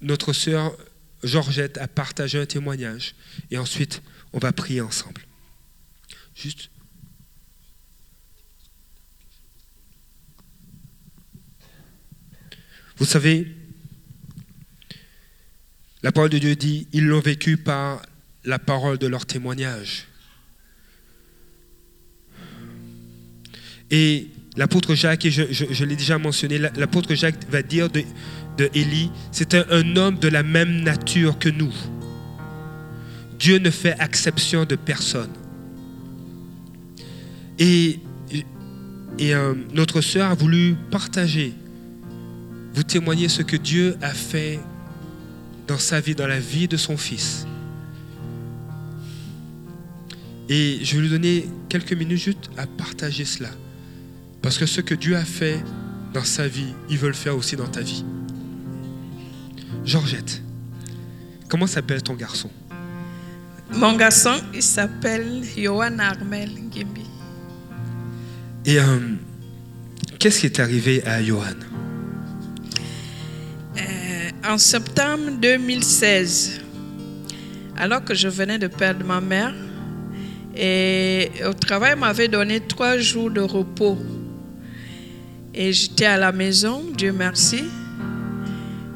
notre sœur Georgette à partager un témoignage. Et ensuite, on va prier ensemble. Juste. Vous savez, la parole de Dieu dit, ils l'ont vécu par la parole de leur témoignage. Et l'apôtre Jacques, et je, l'ai déjà mentionné, l'apôtre Jacques va dire de, Élie, c'était un homme de la même nature que nous. Dieu ne fait exception de personne. Et, et euh, notre sœur a voulu partager, vous témoigner ce que Dieu a fait dans sa vie, dans la vie de son fils. Et je vais lui donner quelques minutes juste à partager cela. Parce que ce que Dieu a fait dans sa vie, il veut le faire aussi dans ta vie. Georgette, comment s'appelle ton garçon? Mon garçon, il s'appelle Johan Armel Gimbi. Et euh, qu'est-ce qui est arrivé à Johan? En septembre 2016, alors que je venais de perdre ma mère, et au travail, m'avait donné trois jours de repos. Et j'étais à la maison, Dieu merci.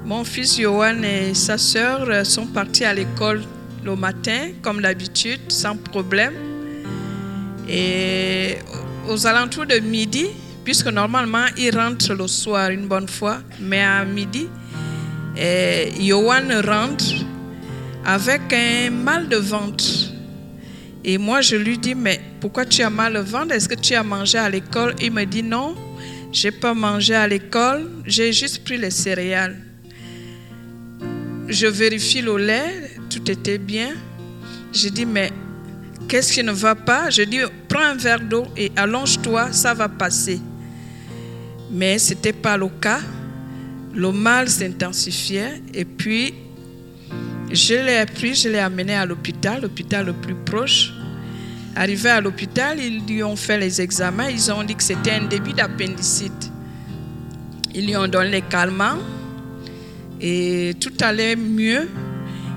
Mon fils Johan et sa sœur sont partis à l'école le matin, comme d'habitude, sans problème. Et aux alentours de midi, puisque normalement ils rentrent le soir une bonne fois, mais à midi, et Johan rentre avec un mal de ventre. Et moi, je lui dis, mais pourquoi tu as mal au ventre? Est-ce que tu as mangé à l'école? Il me dit, non, j'ai pas mangé à l'école, j'ai juste pris les céréales. Je vérifie le lait, tout était bien. Je dis, mais qu'est-ce qui ne va pas? Je dis, prends un verre d'eau et allonge-toi, ça va passer. Mais ce n'était pas le cas. Le mal s'intensifiait et puis je l'ai pris, je l'ai amené à l'hôpital, l'hôpital le plus proche. Arrivé à l'hôpital, ils lui ont fait les examens. Ils ont dit que c'était un début d'appendicite. Ils lui ont donné les calmants et tout allait mieux.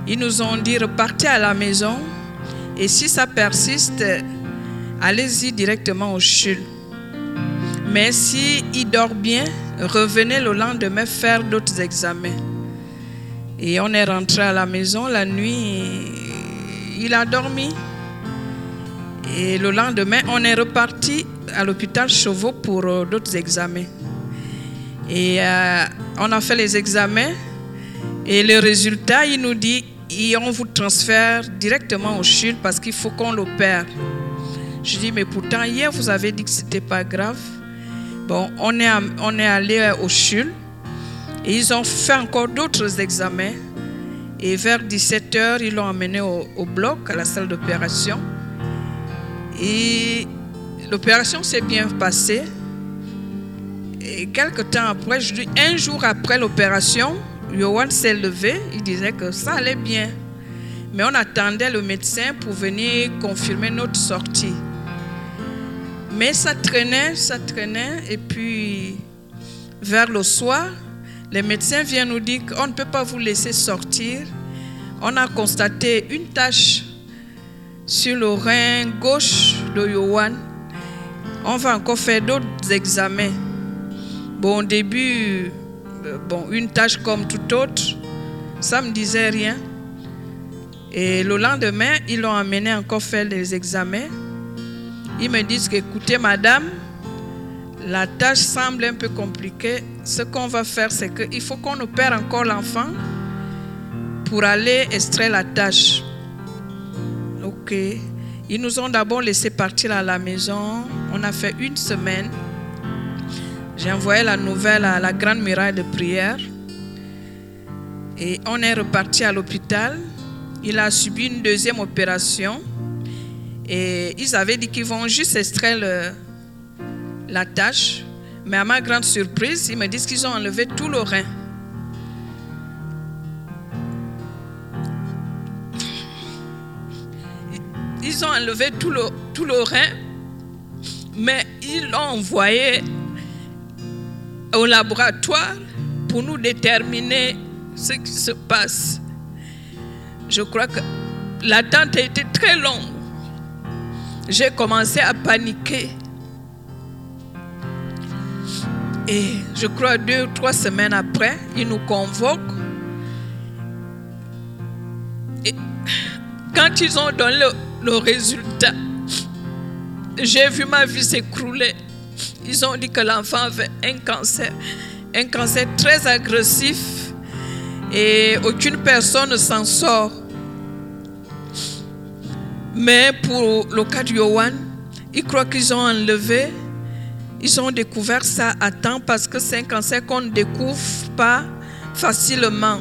Ils nous ont dit repartez à la maison et si ça persiste, allez-y directement au CHUL. Mais si il dort bien, revenez le lendemain faire d'autres examens. Et on est rentré à la maison la nuit. il a dormi. Et le lendemain, on est reparti à l'hôpital Chauveau pour euh, d'autres examens. Et euh, on a fait les examens. Et le résultat, il nous dit, on vous transfère directement au CHUL parce qu'il faut qu'on l'opère. Je dis, mais pourtant, hier, vous avez dit que ce n'était pas grave. On est, allé au CHUL et ils ont fait encore d'autres examens. Et vers 17h, ils l'ont emmené au, bloc, à la salle d'opération. Et l'opération s'est bien passée. Et quelques temps après, un jour après l'opération, Yohan s'est levé, il disait que ça allait bien. Mais on attendait le médecin pour venir confirmer notre sortie. Mais ça traînait, ça traînait. Et puis, vers le soir, les médecins viennent nous dire qu'on ne peut pas vous laisser sortir. On a constaté une tache sur le rein gauche de Yohan. On va encore faire d'autres examens. Bon, au début, bon, une tâche comme tout autre, ça ne me disait rien. Et le lendemain, ils l'ont amené encore faire les examens. Ils me disent écoutez, madame, la tâche semble un peu compliquée. Ce qu'on va faire, c'est qu'il faut qu'on opère encore l'enfant pour aller extraire la tâche. Ok. Ils nous ont d'abord laissé partir à la maison. On a fait une semaine. J'ai envoyé la nouvelle à la grande muraille de prière. Et on est reparti à l'hôpital. Il a subi une deuxième opération. Et ils avaient dit qu'ils vont juste extraire la tâche. Mais à ma grande surprise, ils me disent qu'ils ont enlevé tout le rein. Ils ont enlevé tout le, tout le rein, mais ils l'ont envoyé au laboratoire pour nous déterminer ce qui se passe. Je crois que l'attente a été très longue. J'ai commencé à paniquer. Et je crois deux ou trois semaines après, ils nous convoquent. Et quand ils ont donné le, le résultat, j'ai vu ma vie s'écrouler. Ils ont dit que l'enfant avait un cancer, un cancer très agressif et aucune personne ne s'en sort. Mais pour le cas de Yohan, ils croient qu'ils ont enlevé, ils ont découvert ça à temps parce que c'est un cancer qu'on ne découvre pas facilement.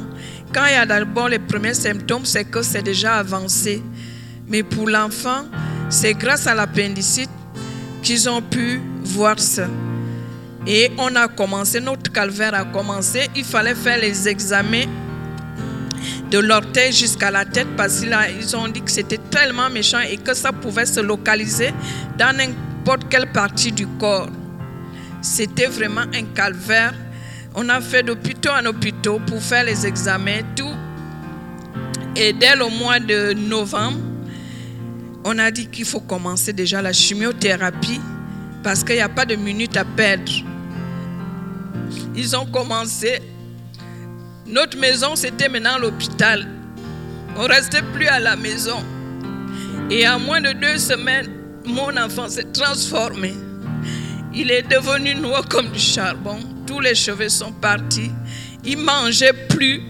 Quand il y a d'abord les premiers symptômes, c'est que c'est déjà avancé. Mais pour l'enfant, c'est grâce à l'appendicite qu'ils ont pu voir ça. Et on a commencé, notre calvaire a commencé. Il fallait faire les examens de l'orteil jusqu'à la tête parce qu'ils ont dit que c'était tellement méchant et que ça pouvait se localiser dans n'importe quelle partie du corps. C'était vraiment un calvaire. On a fait d'hôpitaux en hôpitaux pour faire les examens, tout. Et dès le mois de novembre, on a dit qu'il faut commencer déjà la chimiothérapie parce qu'il n'y a pas de minutes à perdre. Ils ont commencé. Notre maison, c'était maintenant l'hôpital. On ne restait plus à la maison. Et en moins de deux semaines, mon enfant s'est transformé. Il est devenu noir comme du charbon. Tous les cheveux sont partis. Il mangeait plus.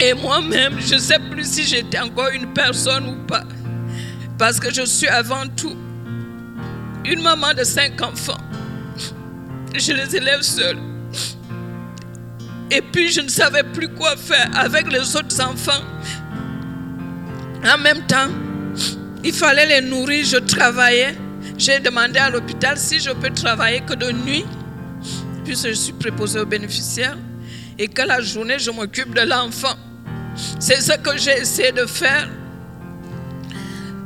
Et moi-même, je ne sais plus si j'étais encore une personne ou pas. Parce que je suis avant tout une maman de cinq enfants. Je les élève seule. Et puis je ne savais plus quoi faire avec les autres enfants. En même temps, il fallait les nourrir, je travaillais. J'ai demandé à l'hôpital si je peux travailler que de nuit, puisque je suis préposée aux bénéficiaires, et que la journée, je m'occupe de l'enfant. C'est ce que j'ai essayé de faire.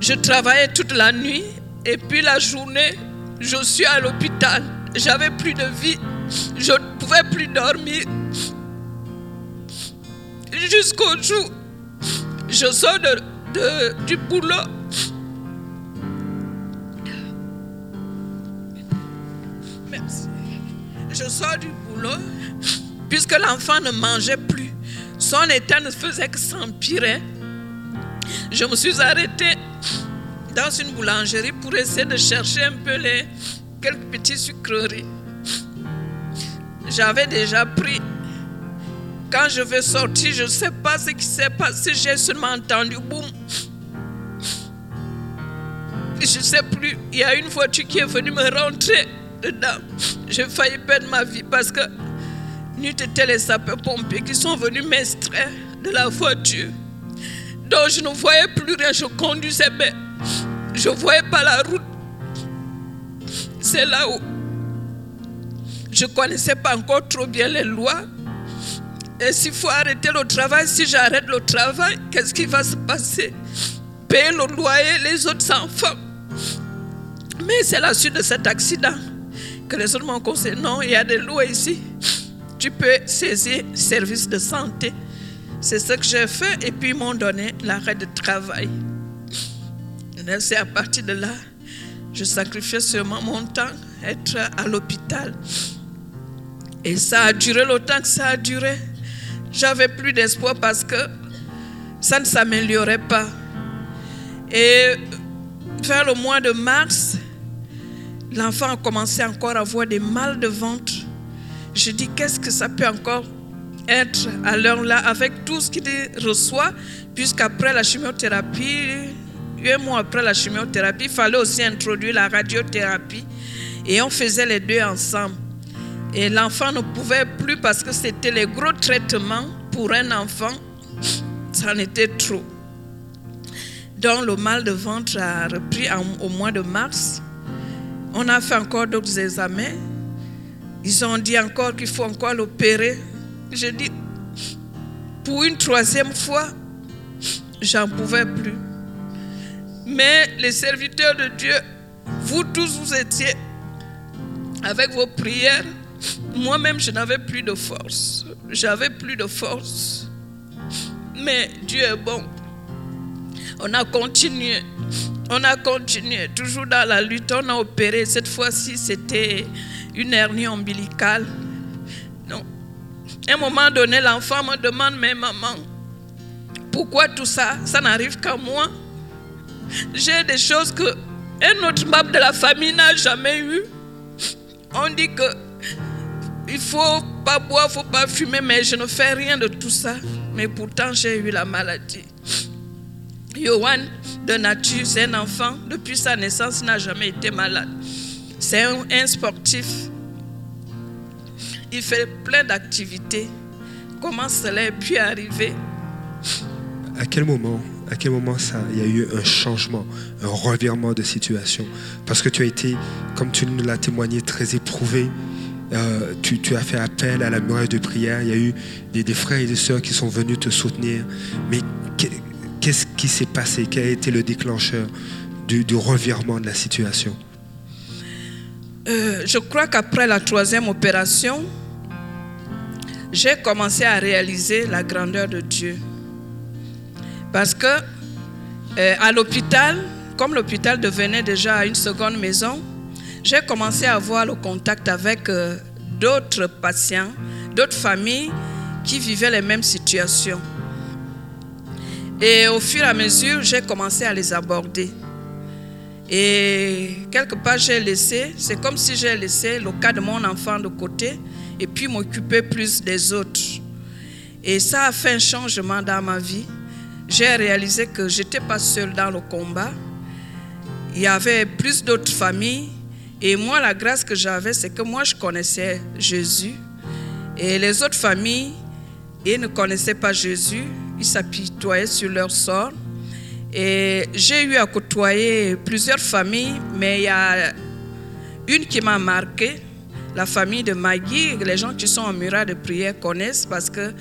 Je travaillais toute la nuit et puis la journée, je suis à l'hôpital. J'avais plus de vie. Je ne pouvais plus dormir. Jusqu'au jour, je sors de, du boulot. Merci. Je sors du boulot puisque l'enfant ne mangeait plus Son état ne faisait que s'empirer. Je me suis arrêtée dans une boulangerie pour essayer de chercher un peu les quelques petites sucreries. J'avais déjà pris. Quand je vais sortir, je ne sais pas ce qui s'est passé. J'ai seulement entendu boum. Je ne sais plus. Il y a une voiture qui est venue me rentrer dedans. J'ai failli perdre ma vie parce que nous étaient les sapeurs-pompiers qui sont venus m'extraire de la voiture. Donc je ne voyais plus rien. Je conduisais, mais je ne voyais pas la route. C'est là où je ne connaissais pas encore trop bien les lois. Et s'il faut arrêter le travail, si j'arrête le travail, qu'est-ce qui va se passer? Payer le loyer, les autres enfants. Mais c'est la suite de cet accident que les autres m'ont conseillé. Non, il y a des lois ici. Tu peux saisir service de santé. C'est ce que j'ai fait et puis ils m'ont donné l'arrêt de travail. C'est à partir de là, je sacrifiais seulement mon temps, être à l'hôpital. Et ça a duré le temps que ça a duré. J'avais plus d'espoir parce que ça ne s'améliorait pas. Et vers le mois de mars, l'enfant a commencé encore à avoir des mal de ventre. Je dis, qu'est-ce que ça peut encore être à l'heure là avec tout ce qu'il reçoit, puisqu'après la chimiothérapie, un mois après la chimiothérapie, il fallait aussi introduire la radiothérapie. Et on faisait les deux ensemble. Et l'enfant ne pouvait plus parce que c'était les gros traitements pour un enfant. Ça en était trop. Donc le mal de ventre a repris au mois de mars. On a fait encore d'autres examens. Ils ont dit encore qu'il faut encore l'opérer. Je dis, pour une troisième fois, j'en pouvais plus. Mais les serviteurs de Dieu, vous tous, vous étiez avec vos prières. Moi-même, je n'avais plus de force. J'avais plus de force. Mais Dieu est bon. On a continué. On a continué. Toujours dans la lutte. On a opéré. Cette fois-ci, c'était une hernie ombilicale. Non. À un moment donné, l'enfant me demande, mais maman, pourquoi tout ça? Ça n'arrive qu'à moi. J'ai des choses que un autre membre de la famille n'a jamais eu. On dit que il faut pas boire, faut pas fumer, mais je ne fais rien de tout ça. Mais pourtant, j'ai eu la maladie. Johan, de nature, c'est un enfant. Depuis sa naissance, n'a jamais été malade. C'est un, sportif. Il fait plein d'activités. Comment cela est pu arriver? À quel moment à quel moment ça, il y a eu un changement, un revirement de situation? Parce que tu as été, comme tu nous l'as témoigné, très éprouvé. Euh, tu, as fait appel à la muraille de prière. Il y a eu des, frères et des sœurs qui sont venus te soutenir. Mais qu'est-ce qui s'est passé? Quel a été le déclencheur du, revirement de la situation? Euh, Je crois qu'après la troisième opération, j'ai commencé à réaliser la grandeur de Dieu. Parce que euh, à l'hôpital, comme l'hôpital devenait déjà une seconde maison, j'ai commencé à avoir le contact avec euh, d'autres patients, d'autres familles qui vivaient les mêmes situations. Et au fur et à mesure, j'ai commencé à les aborder. Et quelque part, j'ai laissé, c'est comme si j'ai laissé le cas de mon enfant de côté et puis m'occuper plus des autres. Et ça a fait un changement dans ma vie j'ai réalisé que je n'étais pas seule dans le combat. Il y avait plus d'autres familles. Et moi, la grâce que j'avais, c'est que moi, je connaissais Jésus. Et les autres familles, ils ne connaissaient pas Jésus. Ils s'apitoyaient sur leur sort. Et j'ai eu à côtoyer plusieurs familles, mais il y a une qui m'a marqué, la famille de Maggie. Les gens qui sont en muraille de prière connaissent parce que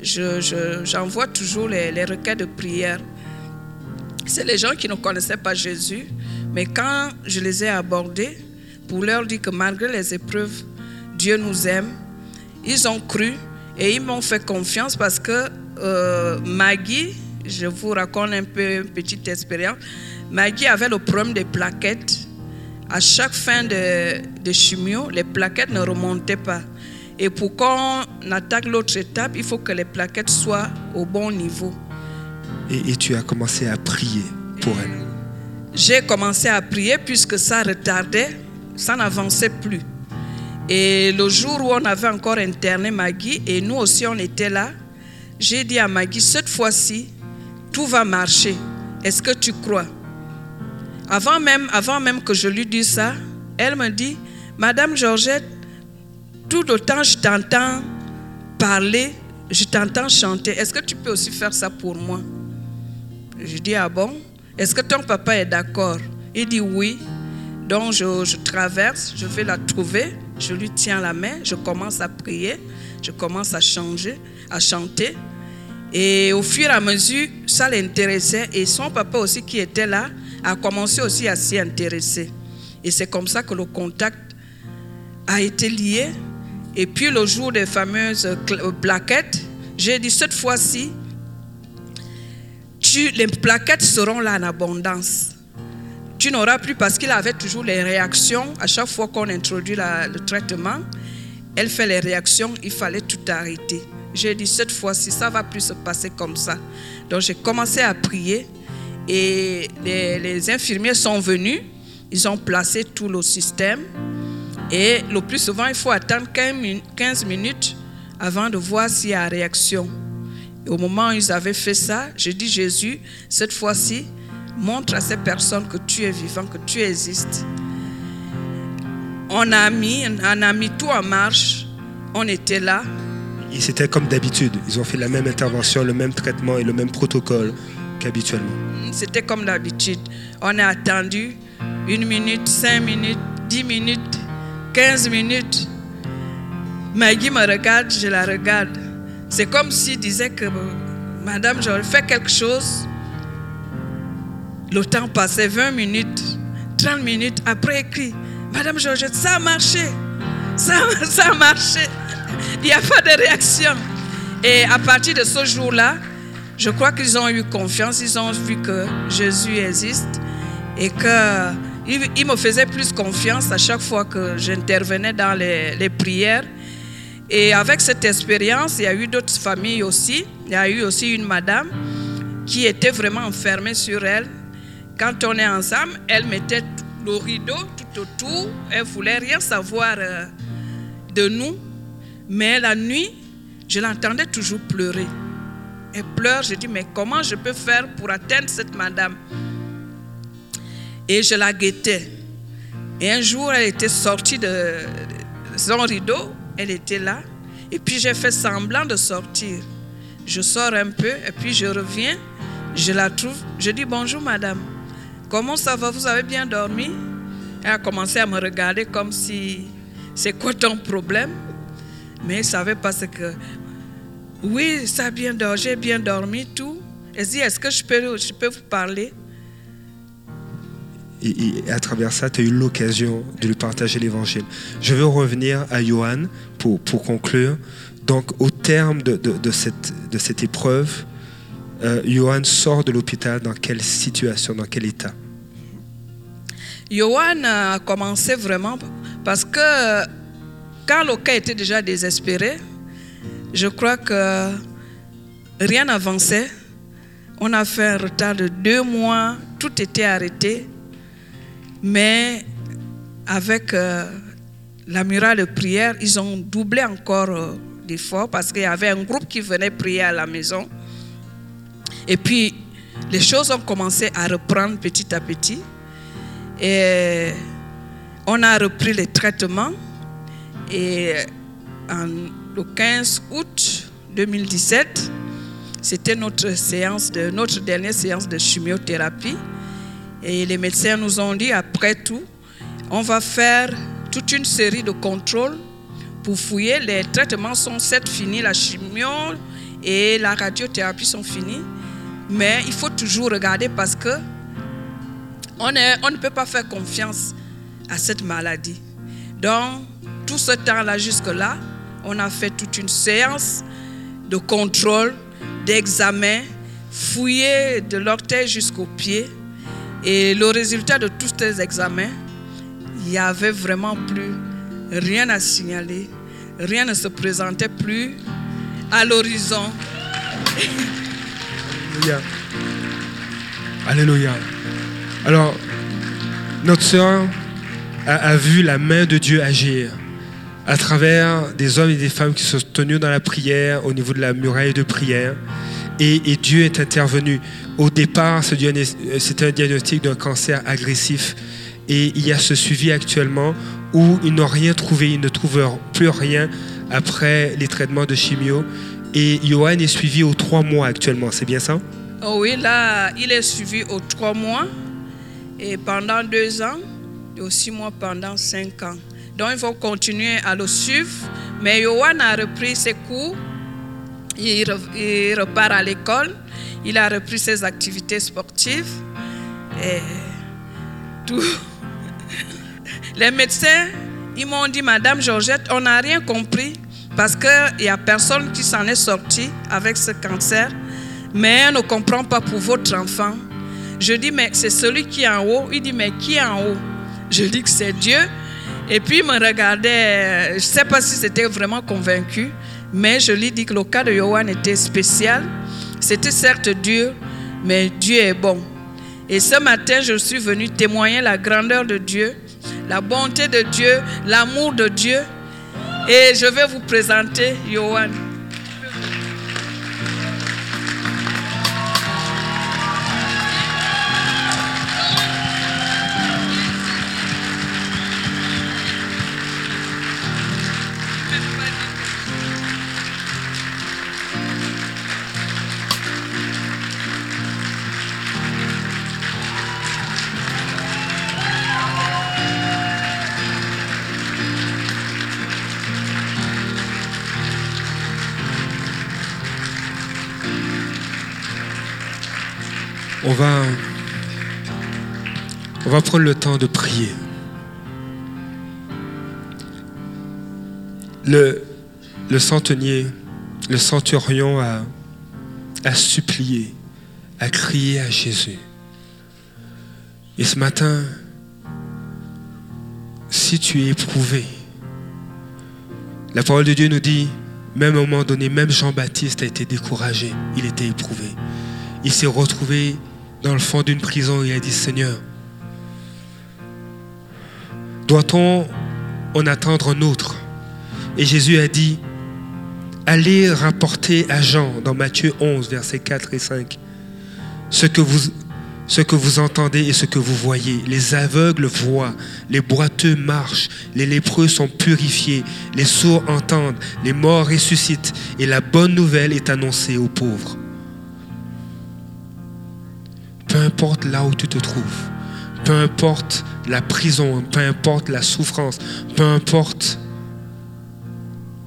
j'envoie je, toujours les, les, requêtes de prière. C'est les gens qui ne connaissaient pas Jésus, mais quand je les ai abordés pour leur dire que malgré les épreuves, Dieu nous aime, ils ont cru et ils m'ont fait confiance parce que euh, Maggie, je vous raconte un peu une petite expérience, Maggie avait le problème des plaquettes. À chaque fin de, de chimio, les plaquettes ne remontaient pas. Et pour qu'on attaque l'autre étape, il faut que les plaquettes soient au bon niveau. Et, et tu as commencé à prier pour elle. J'ai commencé à prier puisque ça retardait, ça n'avançait plus. Et le jour où on avait encore interné Maggie, et nous aussi on était là, j'ai dit à Maggie, cette fois-ci, tout va marcher. Est-ce que tu crois? Avant même, avant même que je lui dise ça, elle me dit, Madame Georgette, tout le temps je t'entends parler, je t'entends chanter. Est-ce que tu peux aussi faire ça pour moi? Je dis, ah bon? Est-ce que ton papa est d'accord? Il dit oui. Donc je, traverse, je vais la trouver, je lui tiens la main, je commence à prier, je commence à changer, à chanter. Et au fur et à mesure, ça l'intéressait. Et son papa aussi qui était là a commencé aussi à s'y intéresser. Et c'est comme ça que le contact a été lié. Et puis le jour des fameuses cl- plaquettes, j'ai dit cette fois-ci, les plaquettes seront là en abondance. Tu n'auras plus parce qu'il avait toujours les réactions à chaque fois qu'on introduit le traitement. Elle fait les réactions, il fallait tout arrêter. J'ai dit cette fois-ci, ça va plus se passer comme ça. Donc j'ai commencé à prier et les, infirmiers sont venus, ils ont placé tout le système et le plus souvent il faut attendre 15 min- 15 minutes avant de voir s'il y a réaction. Au moment où ils avaient fait ça, j'ai dit Jésus, cette fois-ci, montre à ces personnes que tu es vivant, que tu existes. On a mis, on a mis tout en marche, on était là, Et c'était comme d'habitude. Ils ont fait la même intervention, le même traitement et le même protocole qu'habituellement. C'était comme d'habitude. On a attendu une minute, cinq minutes, dix minutes, quinze minutes. Maggie me regarde, je la regarde. C'est comme s'il disait que Madame, j'aurais fait quelque chose. Le temps passait 20 minutes, 30 minutes. Après, écrit Madame Georgette, ça a marché. Ça, a marché. Il n'y a pas de réaction. Et à partir de ce jour-là, je crois qu'ils ont eu confiance, ils ont vu que Jésus existe et qu'ils il me faisaient plus confiance à chaque fois que j'intervenais dans les prières. Et avec cette expérience, il y a eu d'autres familles aussi. Il y a eu aussi une madame qui était vraiment enfermée sur elle. Quand on est ensemble, elle mettait le rideau tout autour. Elle voulait rien savoir euh, de nous. Mais la nuit, je l'entendais toujours pleurer. Elle pleure. Je dis, mais comment je peux faire pour atteindre cette madame? Et je la guettais. Et un jour, elle était sortie de son rideau. Elle était là. Et puis, j'ai fait semblant de sortir. Je sors un peu et puis je reviens. Je la trouve. Je dis, bonjour madame. Comment ça va? Vous avez bien dormi? Elle a commencé à me regarder comme si, c'est quoi ton problème? Mais elle ne savait pas ce que... Oui, ça a bien dormi, j'ai bien dormi, tout. Elle dit, est-ce que je peux, je peux vous parler? Et, et à travers ça, tu as eu l'occasion de lui partager l'évangile. Je veux revenir à Johan pour, pour conclure. Donc, au terme de, cette, de cette épreuve, euh, sort de l'hôpital dans quelle situation, dans quel état? Johan a commencé vraiment parce que quand le cas était déjà désespéré, je crois que rien n'avançait. On a fait un retard de deux mois, tout était arrêté. Mais avec euh, la murale de prière, ils ont doublé encore euh, d'efforts parce qu'il y avait un groupe qui venait prier à la maison. Et puis, les choses ont commencé à reprendre petit à petit. Et on a repris les traitements. Et le 15 août 2017, c'était notre séance notre dernière séance de chimiothérapie. Et les médecins nous ont dit après tout, on va faire toute une série de contrôles pour fouiller. Les traitements sont finis, la chimio et la radiothérapie sont finis, mais il faut toujours regarder parce que on, ne peut pas faire confiance à cette maladie. Donc, tout ce temps-là jusque-là, on a fait toute une séance de contrôle, d'examen, fouillé de l'orteil jusqu'au pied. Et le résultat de tous ces examens, il n'y avait vraiment plus rien à signaler, rien ne se présentait plus à l'horizon. Alléluia. Alors, notre sœur a, vu la main de Dieu agir à travers des hommes et des femmes qui se sont tenus dans la prière au niveau de la muraille de prière. Et, Dieu est intervenu. Au départ, euh, c'était un diagnostic d'un cancer agressif. Et il y a ce suivi actuellement où ils n'ont rien trouvé, ils ne trouvent plus rien après les traitements de chimio. Et Johan est suivi aux trois mois actuellement, c'est bien ça? Oh oui, là, il est suivi aux trois mois et pendant deux ans et aux six mois pendant cinq ans. Donc, il faut continuer à le suivre. Mais Johan a repris ses cours. Il, il repart à l'école. Il a repris ses activités sportives. Et tout. Les médecins, ils m'ont dit, Madame Georgette, on n'a rien compris parce qu'il n'y a personne qui s'en est sorti avec ce cancer, mais on ne comprend pas pour votre enfant. Je dis, mais c'est celui qui est en haut. Il dit, mais qui est en haut? Je dis que c'est Dieu. Et puis il me regardait, je ne sais pas si c'était vraiment convaincu, mais je lui dis que le cas de Johan était spécial. C'était certes dur, mais Dieu est bon. Et ce matin, je suis venu témoigner la grandeur de Dieu, la bonté de Dieu, l'amour de Dieu. Et je vais vous présenter Johan. Va prendre le temps de prier. Le, centenier, le centurion a, a supplié, a crié à Jésus. Et ce matin, si tu es éprouvé, la parole de Dieu nous dit, même à un moment donné, même Jean-Baptiste a été découragé, il était éprouvé. Il s'est retrouvé dans le fond d'une prison et a dit, Seigneur, doit-on en attendre un autre? Et Jésus a dit, allez rapporter à Jean dans Matthieu 11, versets 4 et 5, ce que vous, ce que vous entendez et ce que vous voyez. Les aveugles voient, les boiteux marchent, les lépreux sont purifiés, les sourds entendent, les morts ressuscitent, et la bonne nouvelle est annoncée aux pauvres. Peu importe là où tu te trouves, peu importe la prison, peu importe la souffrance, peu importe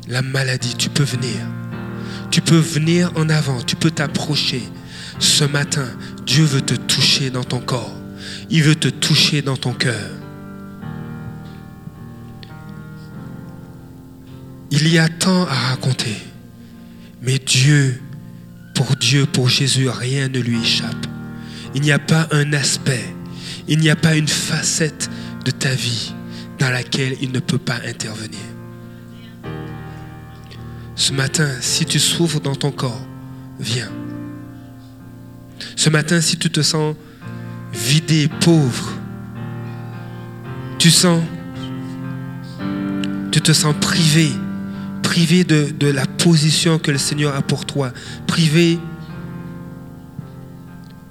la maladie, tu peux venir. Tu peux venir en avant, tu peux t'approcher. Ce matin, Dieu veut te toucher dans ton corps. Il veut te toucher dans ton cœur. Il y a tant à raconter. Mais Dieu, pour Dieu, pour Jésus, rien ne lui échappe. Il n'y a pas un aspect, il n'y a pas une facette de ta vie dans laquelle il ne peut pas intervenir. Ce matin, si tu souffres dans ton corps, viens. Ce matin, si tu te sens vidé, pauvre, tu sens, tu te sens privé, privé de, de la position que le Seigneur a pour toi, privé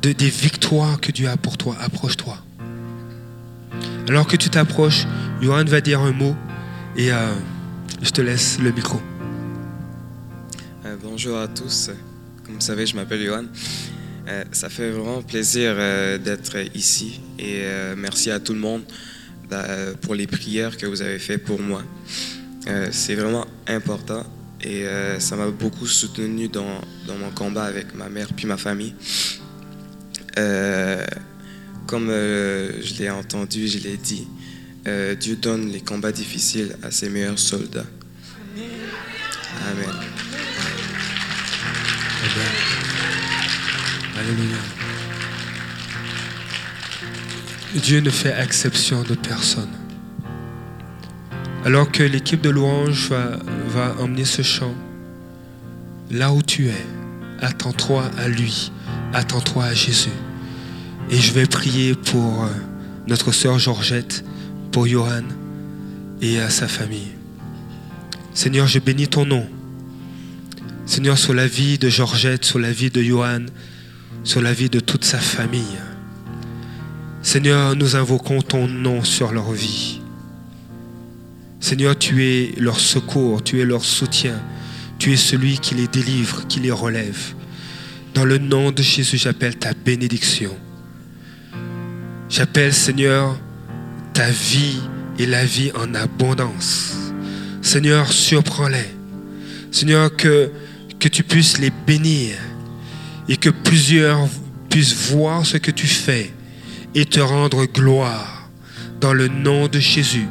de, des victoires que Dieu a pour toi, approche-toi. Alors que tu t'approches, Johan va dire un mot et euh, je te laisse le micro. Euh, bonjour à tous. Comme vous savez, je m'appelle Johan. Euh, ça fait vraiment plaisir d'être ici et merci à tout le monde euh, pour les prières que vous avez faites pour moi. C'est vraiment important et ça m'a beaucoup soutenu dans, dans mon combat avec ma mère puis ma famille. Comme euh, je l'ai entendu, je l'ai dit, euh, Dieu donne les combats difficiles à ses meilleurs soldats. Amen. Alléluia. Dieu ne fait exception de personne. Alors que l'équipe de louange va, va emmener ce chant, là où tu es, attends-toi à lui, attends-toi à Jésus. Et je vais prier pour euh, notre sœur Georgette, pour Johan et à sa famille. Seigneur, je bénis ton nom. Seigneur, sur la vie de Georgette, sur la vie de Johan, sur la vie de toute sa famille. Seigneur, nous invoquons ton nom sur leur vie. Seigneur, tu es leur secours, tu es leur soutien, tu es celui qui les délivre, qui les relève. Dans le nom de Jésus, j'appelle ta bénédiction. J'appelle, Seigneur, ta vie et la vie en abondance. Seigneur, surprends-les. Seigneur, que, que tu puisses les bénir et que plusieurs puissent voir ce que tu fais et te rendre gloire dans le nom de Jésus,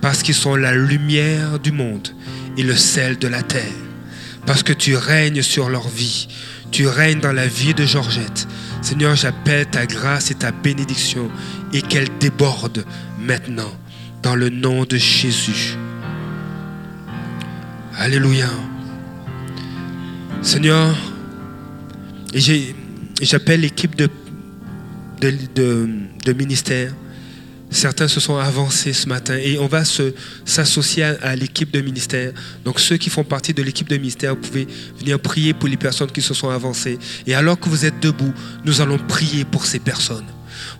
parce qu'ils sont la lumière du monde et le sel de la terre, parce que tu règnes sur leur vie, tu règnes dans la vie de Georgette. Seigneur, j'appelle ta grâce et ta bénédiction et qu'elle déborde maintenant dans le nom de Jésus. Alléluia. Seigneur, j'appelle l'équipe de ministère. Certains se sont avancés ce matin et on va s'associer à, l'équipe de ministère. Donc ceux qui font partie de l'équipe de ministère, vous pouvez venir prier pour les personnes qui se sont avancées. Et alors que vous êtes debout, nous allons prier pour ces personnes.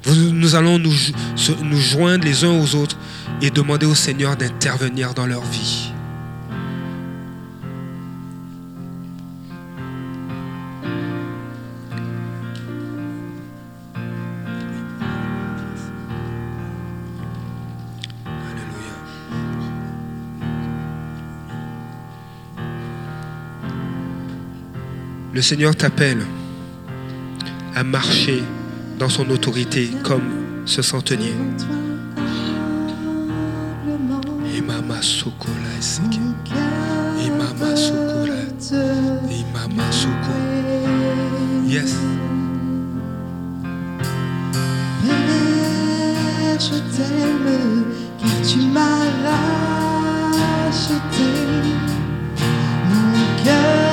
Nous allons nous joindre les uns aux autres et demander au Seigneur d'intervenir dans leur vie. Le Seigneur t'appelle à marcher dans son autorité comme ce centenier. Imama Sokola Imama Sokola Imama Soko. Yes. Père, je t'aime car tu m'as racheté mon cœur.